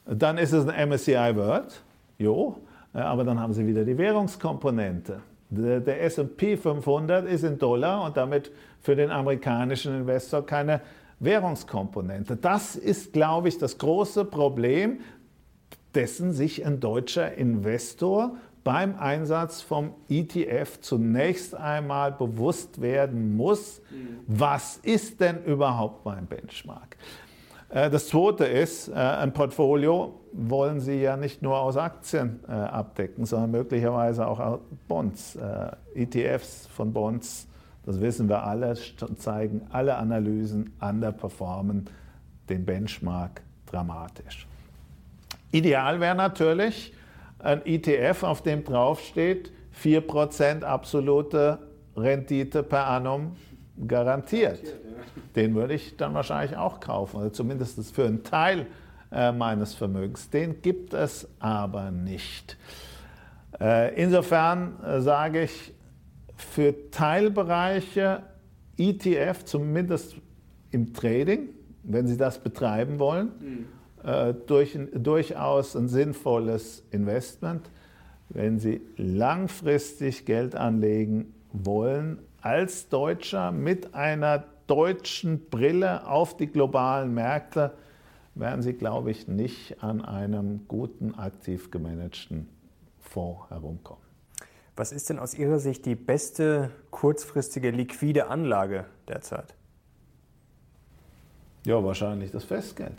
Dann ist es ein MSCI World, jo, aber dann haben Sie wieder die Währungskomponente. Der SP 500 ist in Dollar und damit für den amerikanischen Investor keine Währungskomponente. Das ist, glaube ich, das große Problem, dessen sich ein deutscher Investor beim Einsatz vom ETF zunächst einmal bewusst werden muss, mhm. was ist denn überhaupt mein Benchmark? Äh, das Zweite ist, äh, ein Portfolio wollen Sie ja nicht nur aus Aktien äh, abdecken, sondern möglicherweise auch aus Bonds. ETFs von Bonds, das wissen wir alle, zeigen alle Analysen, underperformen den Benchmark dramatisch. Ideal wäre natürlich ein ETF, auf dem draufsteht 4% absolute Rendite per annum garantiert. Den würde ich dann wahrscheinlich auch kaufen, oder zumindest für einen Teil äh, meines Vermögens. Den gibt es aber nicht. Äh, insofern äh, sage ich, für Teilbereiche ETF, zumindest im Trading, wenn Sie das betreiben wollen, mhm. Äh, durch, durchaus ein sinnvolles Investment. Wenn Sie langfristig Geld anlegen wollen, als Deutscher mit einer deutschen Brille auf die globalen Märkte, werden Sie, glaube ich, nicht an einem guten, aktiv gemanagten Fonds herumkommen. Was ist denn aus Ihrer Sicht die beste kurzfristige liquide Anlage derzeit? Ja, wahrscheinlich das Festgeld.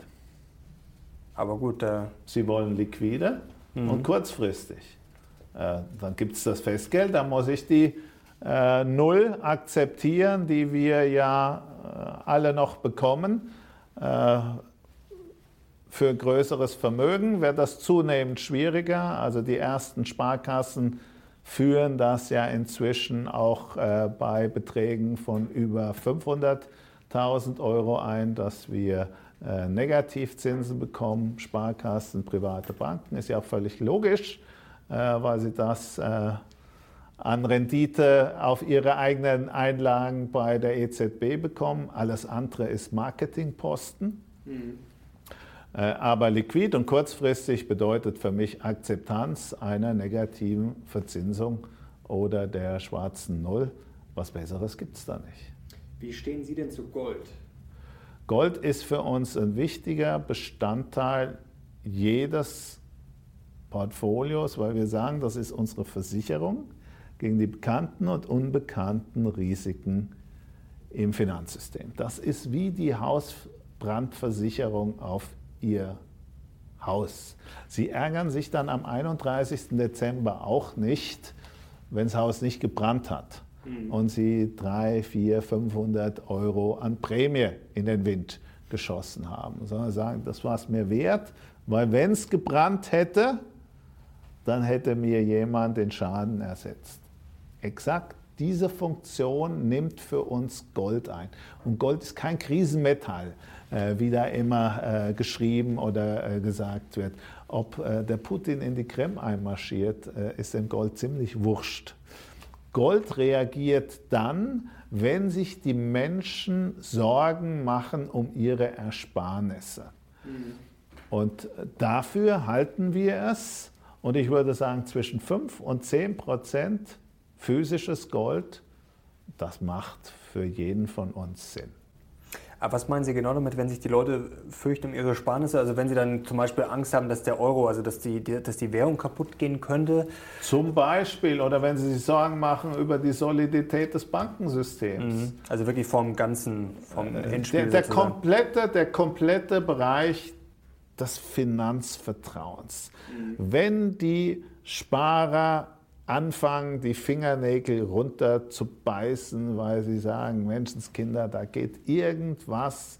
Aber gut. Äh Sie wollen liquide mhm. und kurzfristig. Äh, dann gibt es das Festgeld, da muss ich die äh, Null akzeptieren, die wir ja äh, alle noch bekommen. Äh, für größeres Vermögen wird das zunehmend schwieriger. Also die ersten Sparkassen führen das ja inzwischen auch äh, bei Beträgen von über 500.000 Euro ein, dass wir äh, Negativzinsen bekommen. Sparkassen, private Banken ist ja auch völlig logisch, äh, weil sie das äh, an Rendite auf ihre eigenen Einlagen bei der EZB bekommen. Alles andere ist Marketingposten. Mhm. Aber liquid und kurzfristig bedeutet für mich Akzeptanz einer negativen Verzinsung oder der schwarzen Null. Was Besseres gibt es da nicht. Wie stehen Sie denn zu Gold? Gold ist für uns ein wichtiger Bestandteil jedes Portfolios, weil wir sagen, das ist unsere Versicherung gegen die bekannten und unbekannten Risiken im Finanzsystem. Das ist wie die Hausbrandversicherung auf ihr Haus. Sie ärgern sich dann am 31. Dezember auch nicht, wenn das Haus nicht gebrannt hat mhm. und Sie 3, 4, 500 Euro an Prämie in den Wind geschossen haben, sondern sagen, das war es mir wert, weil wenn es gebrannt hätte, dann hätte mir jemand den Schaden ersetzt. Exakt diese Funktion nimmt für uns Gold ein. Und Gold ist kein Krisenmetall, äh, wie da immer äh, geschrieben oder äh, gesagt wird. Ob äh, der Putin in die Krim einmarschiert, äh, ist dem Gold ziemlich wurscht. Gold reagiert dann, wenn sich die Menschen Sorgen machen um ihre Ersparnisse. Mhm. Und dafür halten wir es, und ich würde sagen zwischen 5 und 10 Prozent physisches Gold, das macht für jeden von uns Sinn. Aber was meinen Sie genau damit, wenn sich die Leute fürchten um ihre Sparnisse? Also wenn sie dann zum Beispiel Angst haben, dass der Euro, also dass die, dass die Währung kaputt gehen könnte? Zum Beispiel. Oder wenn sie sich Sorgen machen über die Solidität des Bankensystems. Mhm. Also wirklich vom ganzen, vom äh, Endspiel der, der komplette, der komplette Bereich des Finanzvertrauens. Mhm. Wenn die Sparer anfangen, die Fingernägel runter zu beißen, weil sie sagen, Menschenskinder, da geht irgendwas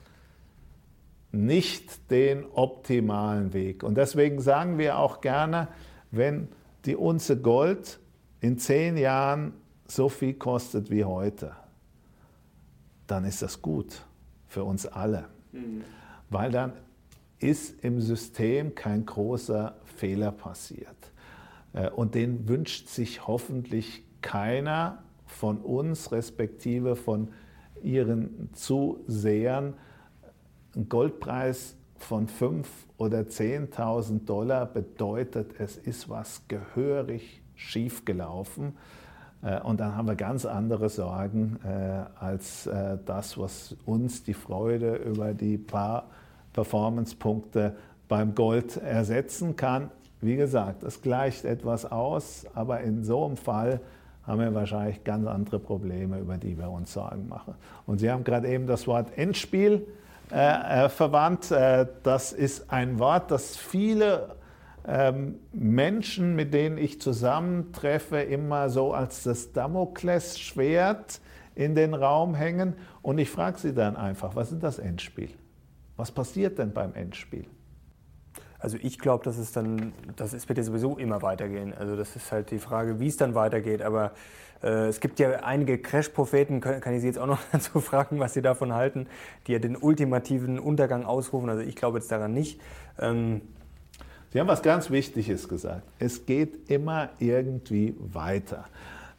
nicht den optimalen Weg. Und deswegen sagen wir auch gerne, wenn die Unze Gold in zehn Jahren so viel kostet wie heute, dann ist das gut für uns alle. Mhm. Weil dann ist im System kein großer Fehler passiert. Äh, und den wünscht sich hoffentlich keiner von uns, respektive von ihren Zusehern. Ein Goldpreis von 5.000 oder 10.000 Dollar bedeutet, es ist was gehörig schiefgelaufen. Äh, und dann haben wir ganz andere Sorgen äh, als das, was uns die Freude über die paar Performance-Punkte beim Gold ersetzen kann. Wie gesagt, es gleicht etwas aus, aber in so einem Fall haben wir wahrscheinlich ganz andere Probleme, über die wir uns Sorgen machen. Und Sie haben gerade eben das Wort Endspiel äh, äh, verwandt. Äh, das ist ein Wort, das viele ähm, Menschen, mit denen ich zusammentreffe, immer so als das Damoklesschwert in den Raum hängen. Und ich frage sie dann einfach, was ist das Endspiel? Was passiert denn beim Endspiel? Also ich glaube, dass es dann, das wird ja sowieso immer weitergehen. Also das ist halt die Frage, wie es dann weitergeht. Aber äh, es gibt ja einige Crash-Propheten, kann, ich Sie jetzt auch noch dazu fragen, was Sie davon halten, die ja den ultimativen Untergang ausrufen. Also ich glaube jetzt daran nicht. Ähm, Sie haben was ganz Wichtiges gesagt. Es geht immer irgendwie weiter.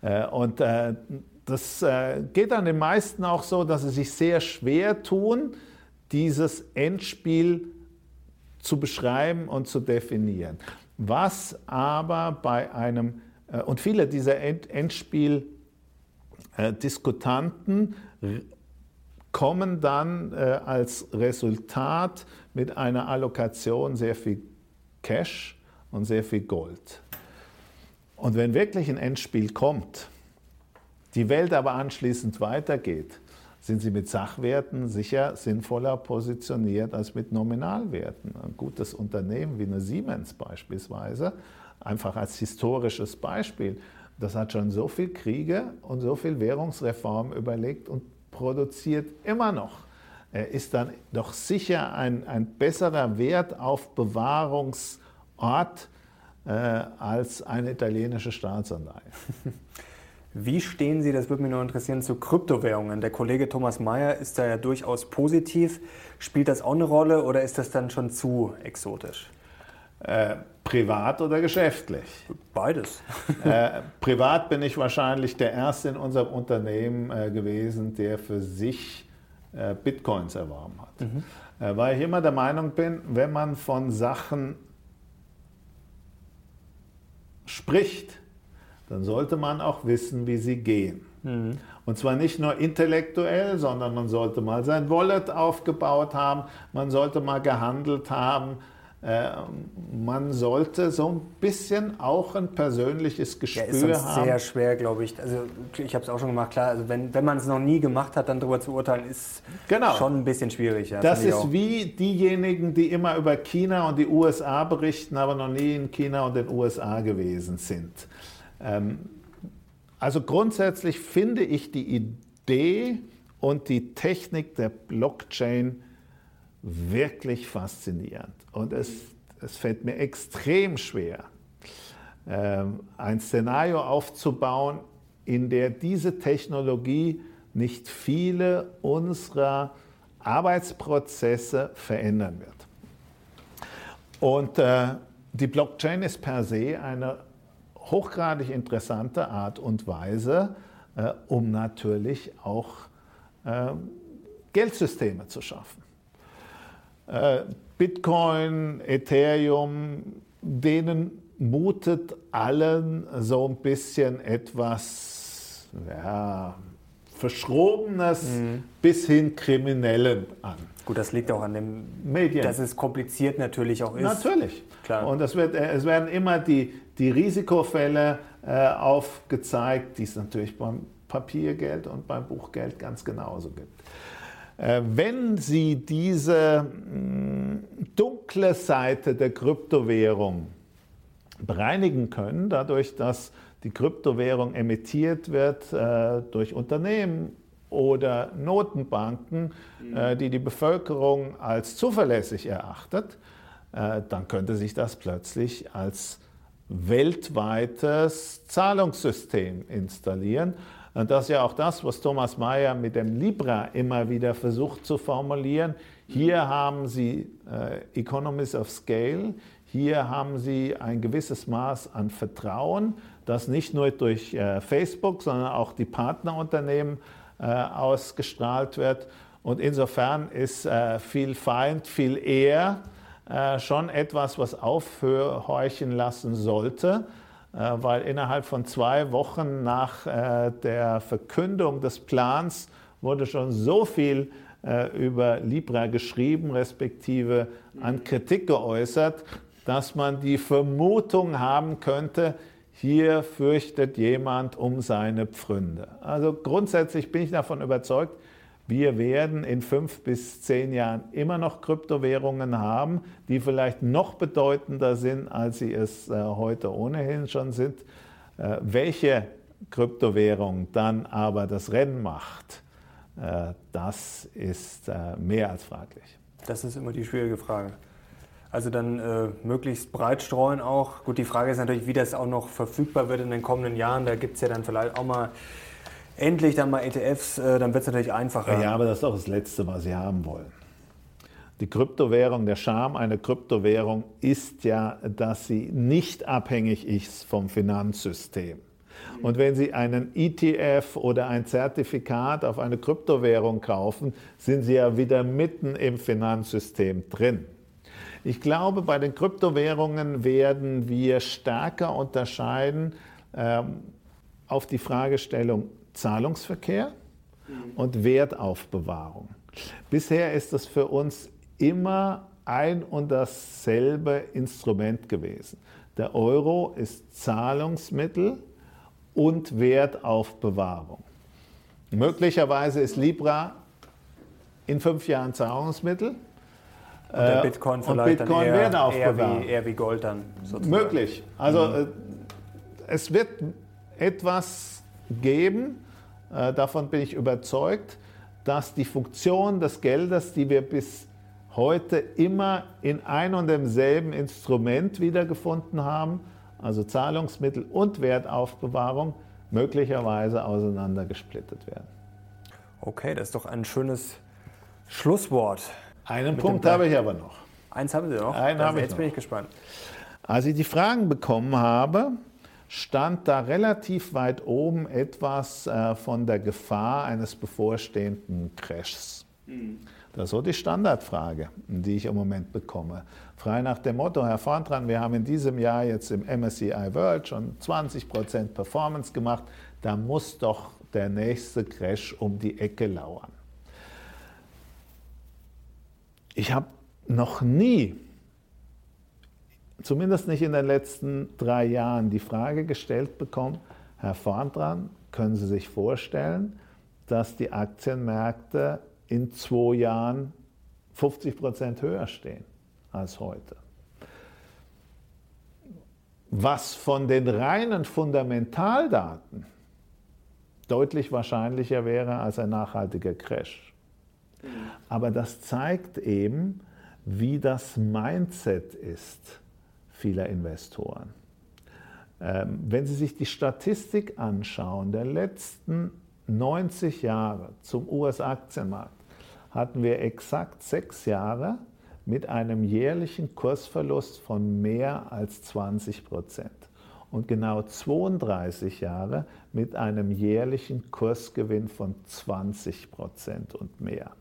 Äh, und äh, das äh, geht an den meisten auch so, dass sie sich sehr schwer tun, dieses Endspiel zu beschreiben und zu definieren. Was aber bei einem, äh, und viele dieser Endspiel-Diskutanten äh, kommen dann äh, als Resultat mit einer Allokation sehr viel Cash und sehr viel Gold. Und wenn wirklich ein Endspiel kommt, die Welt aber anschließend weitergeht, sind sie mit Sachwerten sicher sinnvoller positioniert als mit Nominalwerten. Ein gutes Unternehmen wie eine Siemens beispielsweise, einfach als historisches Beispiel, das hat schon so viel Kriege und so viel Währungsreform überlegt und produziert immer noch. Er ist dann doch sicher ein, ein besserer Wertaufbewahrungsort äh, als eine italienische Staatsanleihe. Wie stehen Sie, das würde mich noch interessieren, zu Kryptowährungen? Der Kollege Thomas Mayer ist da ja durchaus positiv. Spielt das auch eine Rolle oder ist das dann schon zu exotisch? Äh, privat oder geschäftlich? Beides. äh, privat bin ich wahrscheinlich der Erste in unserem Unternehmen äh, gewesen, der für sich äh, Bitcoins erworben hat. Mhm. Äh, weil ich immer der Meinung bin, wenn man von Sachen spricht, dann sollte man auch wissen, wie sie gehen. Mhm. Und zwar nicht nur intellektuell, sondern man sollte mal sein Wallet aufgebaut haben, man sollte mal gehandelt haben, äh, man sollte so ein bisschen auch ein persönliches Gespür ja, ist sonst haben. sehr schwer, glaube ich. Also ich habe es auch schon gemacht, klar. Also wenn, wenn man es noch nie gemacht hat, dann darüber zu urteilen, ist genau. schon ein bisschen schwierig. Ja, das ist wie diejenigen, die immer über China und die USA berichten, aber noch nie in China und den USA gewesen sind. Ähm, also grundsätzlich finde ich die Idee und die Technik der Blockchain wirklich faszinierend. Und es, es fällt mir extrem schwer, ähm, ein Szenario aufzubauen, in der diese Technologie nicht viele unserer Arbeitsprozesse verändern wird. Und äh, die Blockchain ist per se eine hochgradig interessante Art und Weise, äh, um natürlich auch äh, Geldsysteme zu schaffen. Äh, Bitcoin, Ethereum, denen mutet allen so ein bisschen etwas ja, Verschrobenes mhm. bis hin Kriminellen an. Gut, das liegt auch an dem Medien. Dass es kompliziert natürlich auch ist. Natürlich. Klar. Und es, wird, es werden immer die, die Risikofälle äh, aufgezeigt, die es natürlich beim Papiergeld und beim Buchgeld ganz genauso gibt. Äh, wenn Sie diese mh, mm, dunkle Seite der Kryptowährung bereinigen können, dadurch, dass die Kryptowährung emittiert wird äh, durch Unternehmen oder Notenbanken, mhm. äh, die die Bevölkerung als zuverlässig erachtet, äh, dann könnte sich das plötzlich als weltweites Zahlungssystem installieren. Und das ist ja auch das, was Thomas Mayer mit dem Libra immer wieder versucht zu formulieren. Hier haben Sie äh, Economies of Scale, hier haben Sie ein gewisses Maß an Vertrauen, das nicht nur durch äh, Facebook, sondern auch die Partnerunternehmen äh, ausgestrahlt wird. Und insofern ist äh, viel Feind, viel eher schon etwas, was aufhorchen lassen sollte, weil innerhalb von zwei Wochen nach der Verkündung des Plans wurde schon so viel über Libra geschrieben, respektive an Kritik geäußert, dass man die Vermutung haben könnte, hier fürchtet jemand um seine Pfründe. Also grundsätzlich bin ich davon überzeugt, wir werden in fünf bis zehn Jahren immer noch Kryptowährungen haben, die vielleicht noch bedeutender sind, als sie es äh, heute ohnehin schon sind. Äh, welche Kryptowährung dann aber das Rennen macht, äh, das ist mehr als fraglich. Das ist immer die schwierige Frage. Also dann äh, möglichst breit streuen auch. Gut, die Frage ist natürlich, wie das auch noch verfügbar wird in den kommenden Jahren. Da gibt es ja dann vielleicht auch mal endlich dann mal ETFs, äh, dann wird es natürlich einfacher. Ja, aber das ist doch das Letzte, was Sie haben wollen. Die Kryptowährung, der Charme einer Kryptowährung ist ja, dass sie nicht abhängig ist vom Finanzsystem. Und wenn Sie einen ETF oder ein Zertifikat auf eine Kryptowährung kaufen, sind Sie ja wieder mitten im Finanzsystem drin. Ich glaube, bei den Kryptowährungen werden wir stärker unterscheiden ähm, auf die Fragestellung Zahlungsverkehr und Wertaufbewahrung. Bisher ist das für uns immer ein und dasselbe Instrument gewesen. Der Euro ist Zahlungsmittel und Wertaufbewahrung. Möglicherweise ist Libra in fünf Jahren Zahlungsmittel. Und der äh, Bitcoin vielleicht und Bitcoin dann eher, eher, wie, eher wie Gold dann sozusagen. Möglich. Also mhm. Äh, es wird etwas geben, äh, davon bin ich überzeugt, dass die Funktion des Geldes, die wir bis heute immer in ein und demselben Instrument wiedergefunden haben, also Zahlungsmittel und Wertaufbewahrung, möglicherweise auseinandergesplittet werden. Okay, das ist doch ein schönes Schlusswort. Einen Punkt habe ich aber noch. Eins haben Sie noch? Einen also habe ich Jetzt bin ich gespannt. Als ich die Fragen bekommen habe, stand da relativ weit oben etwas äh, von der Gefahr eines bevorstehenden Crashs. Mhm. Das ist so die Standardfrage, die ich im Moment bekomme. Frei nach dem Motto, Herr Vorntran, wir haben in diesem Jahr jetzt im MSCI World schon 20% Performance gemacht, da muss doch der nächste Crash um die Ecke lauern. Ich habe noch nie zumindest nicht in den letzten drei Jahren, die Frage gestellt bekommen, Herr Vorntran, können Sie sich vorstellen, dass die Aktienmärkte in zwei Jahren 50 Prozent höher stehen als heute? Was von den reinen Fundamentaldaten deutlich wahrscheinlicher wäre als ein nachhaltiger Crash. Aber das zeigt eben, wie das Mindset ist vieler Investoren. Ähm, wenn Sie sich die Statistik anschauen der letzten 90 Jahre zum US-Aktienmarkt, hatten wir exakt sechs Jahre mit einem jährlichen Kursverlust von mehr als 20 Prozent und genau 32 Jahre mit einem jährlichen Kursgewinn von 20 Prozent und mehr.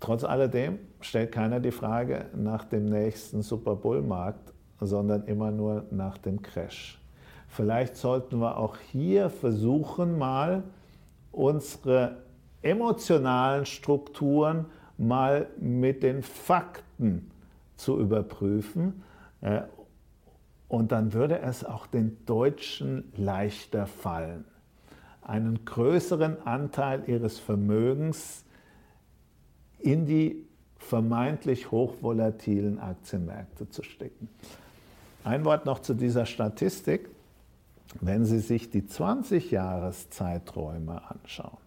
Trotz alledem stellt keiner die Frage nach dem nächsten Super Bull-Markt, sondern immer nur nach dem Crash. Vielleicht sollten wir auch hier versuchen, mal unsere emotionalen Strukturen mal mit den Fakten zu überprüfen. Äh, und dann würde es auch den Deutschen leichter fallen, einen größeren Anteil ihres Vermögens in die vermeintlich hochvolatilen Aktienmärkte zu stecken. Ein Wort noch zu dieser Statistik. Wenn Sie sich die 20-Jahres-Zeiträume anschauen,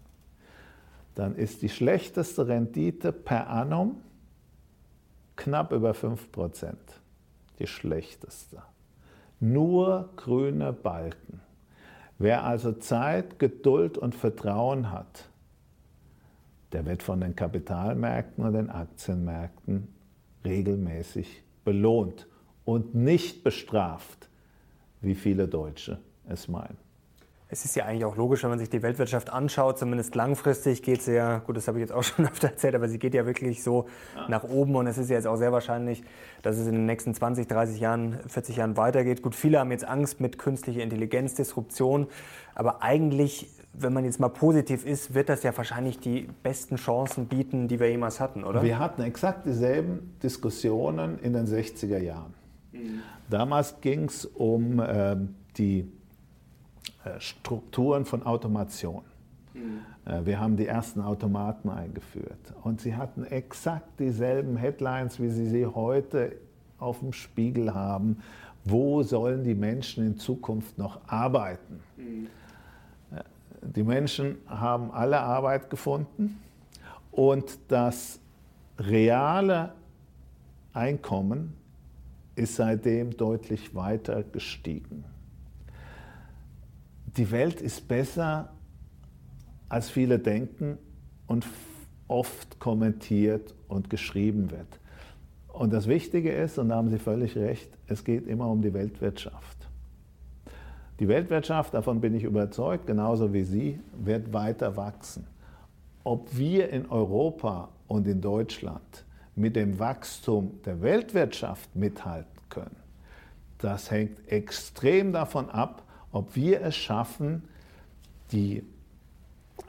dann ist die schlechteste Rendite per annum knapp über 5%. Die schlechteste. nur grüne Balken. Wer also Zeit, Geduld und Vertrauen hat, der wird von den Kapitalmärkten und den Aktienmärkten regelmäßig belohnt und nicht bestraft, wie viele Deutsche es meinen. Es ist ja eigentlich auch logisch, wenn man sich die Weltwirtschaft anschaut, zumindest langfristig geht sie ja, gut, das habe ich jetzt auch schon öfter erzählt, aber sie geht ja wirklich so ja. nach oben und es ist ja jetzt auch sehr wahrscheinlich, dass es in den nächsten 20, 30 Jahren, 40 Jahren weitergeht. Gut, viele haben jetzt Angst mit künstlicher Intelligenz, Disruption, aber eigentlich, wenn man jetzt mal positiv ist, wird das ja wahrscheinlich die besten Chancen bieten, die wir jemals hatten, oder? Wir hatten exakt dieselben Diskussionen in den 60er Jahren. Mhm. Damals ging es um äh, die äh, Strukturen von Automation. Mhm. Wir haben die ersten Automaten eingeführt und sie hatten exakt dieselben Headlines, wie sie sie heute auf dem Spiegel haben. Wo sollen die Menschen in Zukunft noch arbeiten? Mhm. Die Menschen haben alle Arbeit gefunden und das reale Einkommen ist seitdem deutlich weiter gestiegen die Welt ist besser, als viele denken und oft kommentiert und geschrieben wird. Und das Wichtige ist, und da haben Sie völlig recht, es geht immer um die Weltwirtschaft. Die Weltwirtschaft, davon bin ich überzeugt, genauso wie Sie, wird weiter wachsen. Ob wir in Europa und in Deutschland mit dem Wachstum der Weltwirtschaft mithalten können, das hängt extrem davon ab, ob wir es schaffen, die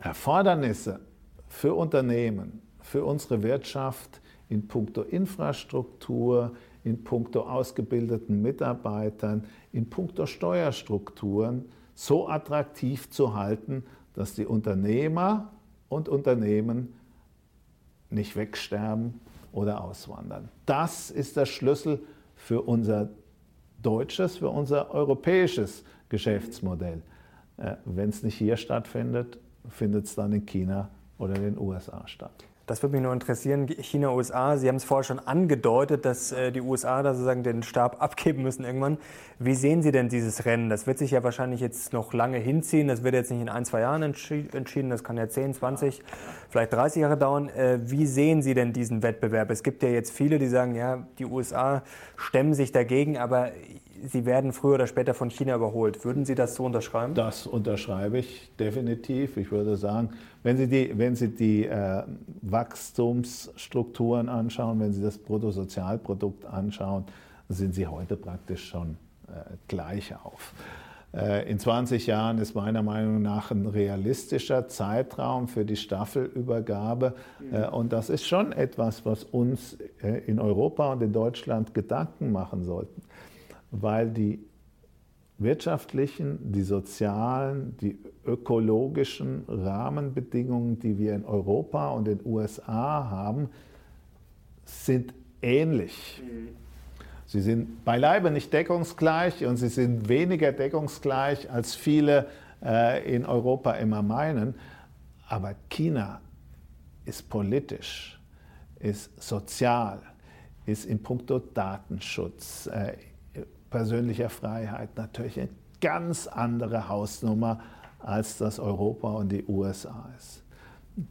Erfordernisse für Unternehmen, für unsere Wirtschaft in puncto Infrastruktur, in puncto ausgebildeten Mitarbeitern, in puncto Steuerstrukturen so attraktiv zu halten, dass die Unternehmer und Unternehmen nicht wegsterben oder auswandern. Das ist der Schlüssel für unser deutsches, für unser europäisches Geschäftsmodell. Äh, Wenn es nicht hier stattfindet, findet es dann in China oder in den USA statt. Das würde mich nur interessieren, China, USA, Sie haben es vorher schon angedeutet, dass äh, die USA da sozusagen den Stab abgeben müssen irgendwann. Wie sehen Sie denn dieses Rennen? Das wird sich ja wahrscheinlich jetzt noch lange hinziehen. Das wird jetzt nicht in ein, zwei Jahren entschieden. Das kann ja 10, 20, vielleicht 30 Jahre dauern. Äh, wie sehen Sie denn diesen Wettbewerb? Es gibt ja jetzt viele, die sagen, ja, die USA stemmen sich dagegen, aber sie werden früher oder später von China überholt. Würden Sie das so unterschreiben? Das unterschreibe ich definitiv. Ich würde sagen, wenn Sie die, wenn Sie die äh, Wachstumsstrukturen anschauen, wenn Sie das Bruttosozialprodukt anschauen, sind Sie heute praktisch schon äh, gleich auf. Äh, in 20 Jahren ist meiner Meinung nach ein realistischer Zeitraum für die Staffelübergabe. Mhm. Und das ist schon etwas, was uns äh, in Europa und in Deutschland Gedanken machen sollten weil die wirtschaftlichen, die sozialen, die ökologischen Rahmenbedingungen, die wir in Europa und in den USA haben, sind ähnlich. Mhm. Sie sind beileibe nicht deckungsgleich und sie sind weniger deckungsgleich, als viele äh, in Europa immer meinen. Aber China ist politisch, ist sozial, ist in puncto Datenschutz, äh, persönlicher Freiheit natürlich eine ganz andere Hausnummer, als das Europa und die USA ist.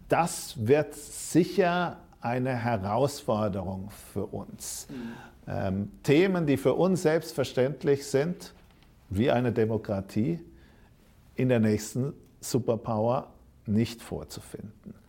Das wird sicher eine Herausforderung für uns. Mhm. Ähm, Themen, die für uns selbstverständlich sind, wie eine Demokratie, in der nächsten Superpower nicht vorzufinden.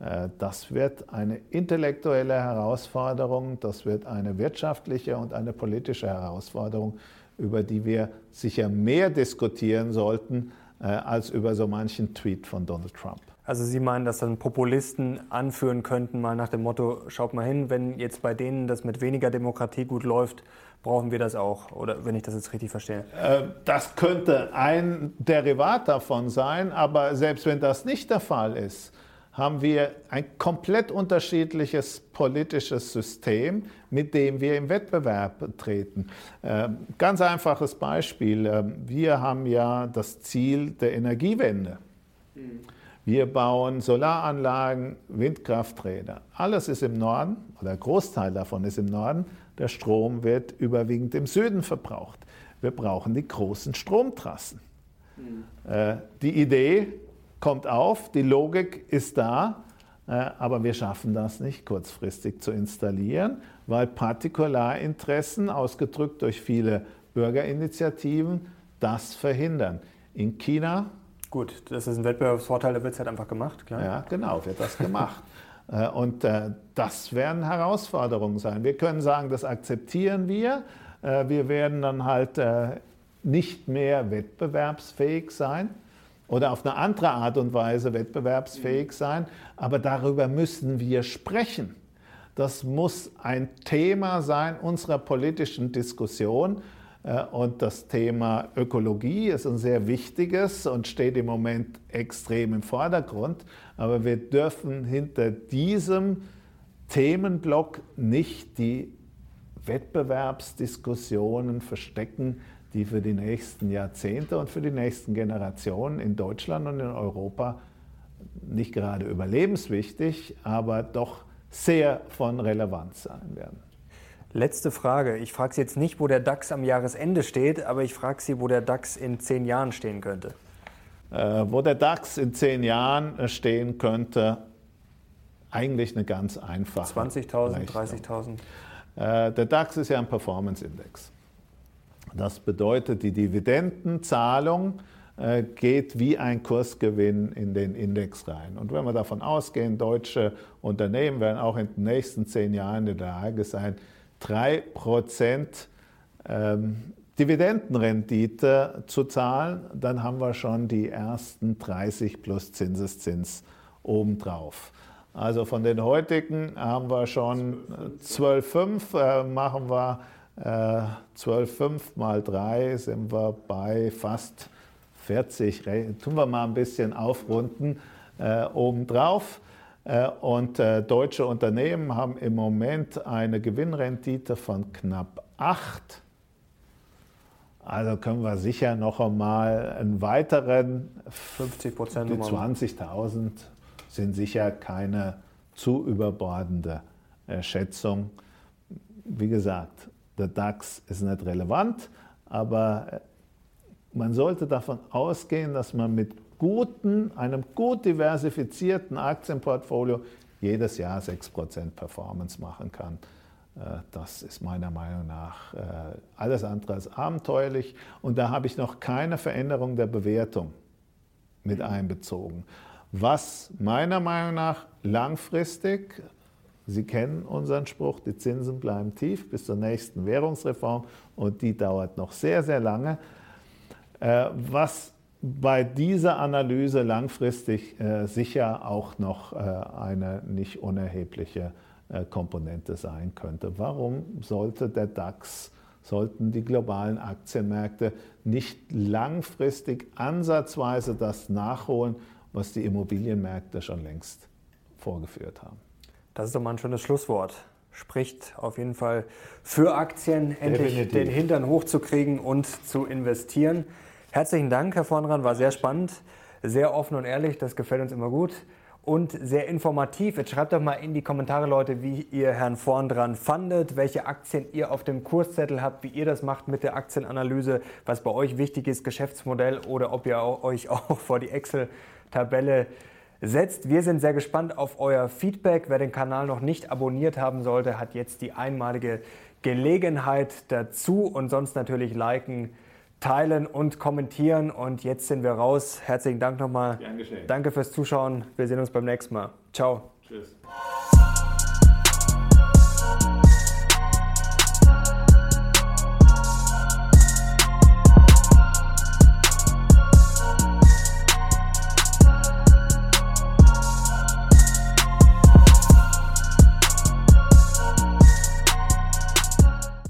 Äh, das wird eine intellektuelle Herausforderung, das wird eine wirtschaftliche und eine politische Herausforderung, über die wir sicher mehr diskutieren sollten äh, als über so manchen Tweet von Donald Trump. Also Sie meinen, dass dann Populisten anführen könnten, mal nach dem Motto, schaut mal hin, wenn jetzt bei denen das mit weniger Demokratie gut läuft, brauchen wir das auch, oder wenn ich das jetzt richtig verstehe? Äh, das könnte ein Derivat davon sein, aber selbst wenn das nicht der Fall ist, haben wir ein komplett unterschiedliches politisches System, mit dem wir im Wettbewerb treten. Ähm, ganz einfaches Beispiel. Ähm, wir haben ja das Ziel der Energiewende. Wir bauen Solaranlagen, Windkrafträder. Alles ist im Norden, oder ein Großteil davon ist im Norden. Der Strom wird überwiegend im Süden verbraucht. wir brauchen die großen Stromtrassen. Mhm. Äh, die Idee kommt auf, die Logik ist da, äh, aber wir schaffen das nicht kurzfristig zu installieren, weil Partikularinteressen, ausgedrückt durch viele Bürgerinitiativen, das verhindern. In China. Gut, das ist ein Wettbewerbsvorteil, da wird es halt einfach gemacht, klar. Ja, genau, wird das gemacht. Äh, und äh, das werden Herausforderungen sein. Wir können sagen, das akzeptieren wir. Wir werden dann halt nicht mehr wettbewerbsfähig sein oder auf eine andere Art und Weise wettbewerbsfähig sein, aber darüber müssen wir sprechen. Das muss ein Thema sein unserer politischen Diskussion. Äh, und das Thema Ökologie ist ein sehr wichtiges und steht im Moment extrem im Vordergrund. Aber wir dürfen hinter diesem Themenblock nicht die Wettbewerbsdiskussionen verstecken, die für die nächsten Jahrzehnte und für die nächsten Generationen in Deutschland und in Europa nicht gerade überlebenswichtig, aber doch sehr von Relevanz sein werden. Letzte Frage. Ich frage Sie jetzt nicht, wo der DAX am Jahresende steht, aber ich frage Sie, wo der DAX in zehn Jahren stehen könnte. Äh, wo der DAX in zehn Jahren stehen könnte, eigentlich eine ganz einfache. 20.000, 30.000? Äh, der DAX ist ja ein Performance-Index. Das bedeutet, die Dividendenzahlung äh, geht wie ein Kursgewinn in den Index rein. Und wenn wir davon ausgehen, deutsche Unternehmen werden auch in den nächsten zehn Jahren in der Lage sein, 3% ähm, Dividendenrendite zu zahlen, dann haben wir schon die ersten 30 plus Zinseszins obendrauf. Also von den heutigen haben wir schon 12,5, äh, machen wir 12,5 äh, mal 3 sind wir bei fast 40. Tun wir mal ein bisschen aufrunden äh, obendrauf. Äh, und äh, deutsche Unternehmen haben im Moment eine Gewinnrendite von knapp 8. Also können wir sicher noch einmal einen weiteren 50 Prozent. Die 20.000 sind sicher keine zu überbordende Schätzung. Wie gesagt, der DAX ist nicht relevant, aber äh, man sollte davon ausgehen, dass man mit guten, einem gut diversifizierten Aktienportfolio jedes Jahr 6% Performance machen kann. Äh, das ist meiner Meinung nach äh, alles andere als abenteuerlich. Und da habe ich noch keine Veränderung der Bewertung mit einbezogen. Was meiner Meinung nach langfristig Sie kennen unseren Spruch, die Zinsen bleiben tief bis zur nächsten Währungsreform und die dauert noch sehr, sehr lange. Äh, was bei dieser Analyse langfristig äh, sicher auch noch äh, eine nicht unerhebliche Komponente sein könnte. Warum sollte der DAX, sollten die globalen Aktienmärkte nicht langfristig ansatzweise das nachholen, was die Immobilienmärkte schon längst vorgeführt haben? Das ist doch mal ein schönes Schlusswort. Spricht auf jeden Fall für Aktien, endlich Definitiv. den Hintern hochzukriegen und zu investieren. Herzlichen Dank, Herr Vornran, war sehr spannend, sehr offen und ehrlich, das gefällt uns immer gut und sehr informativ. Jetzt schreibt doch mal in die Kommentare, Leute, wie ihr Herrn Vorn fandet, welche Aktien ihr auf dem Kurszettel habt, wie ihr das macht mit der Aktienanalyse, was bei euch wichtig ist, Geschäftsmodell oder ob ihr euch auch vor die Excel-Tabelle setzt. Wir sind sehr gespannt auf euer Feedback. Wer den Kanal noch nicht abonniert haben sollte, hat jetzt die einmalige Gelegenheit dazu und sonst natürlich liken, teilen und kommentieren. Und jetzt sind wir raus. Herzlichen Dank nochmal. Danke fürs Zuschauen. Wir sehen uns beim nächsten Mal. Ciao. Tschüss.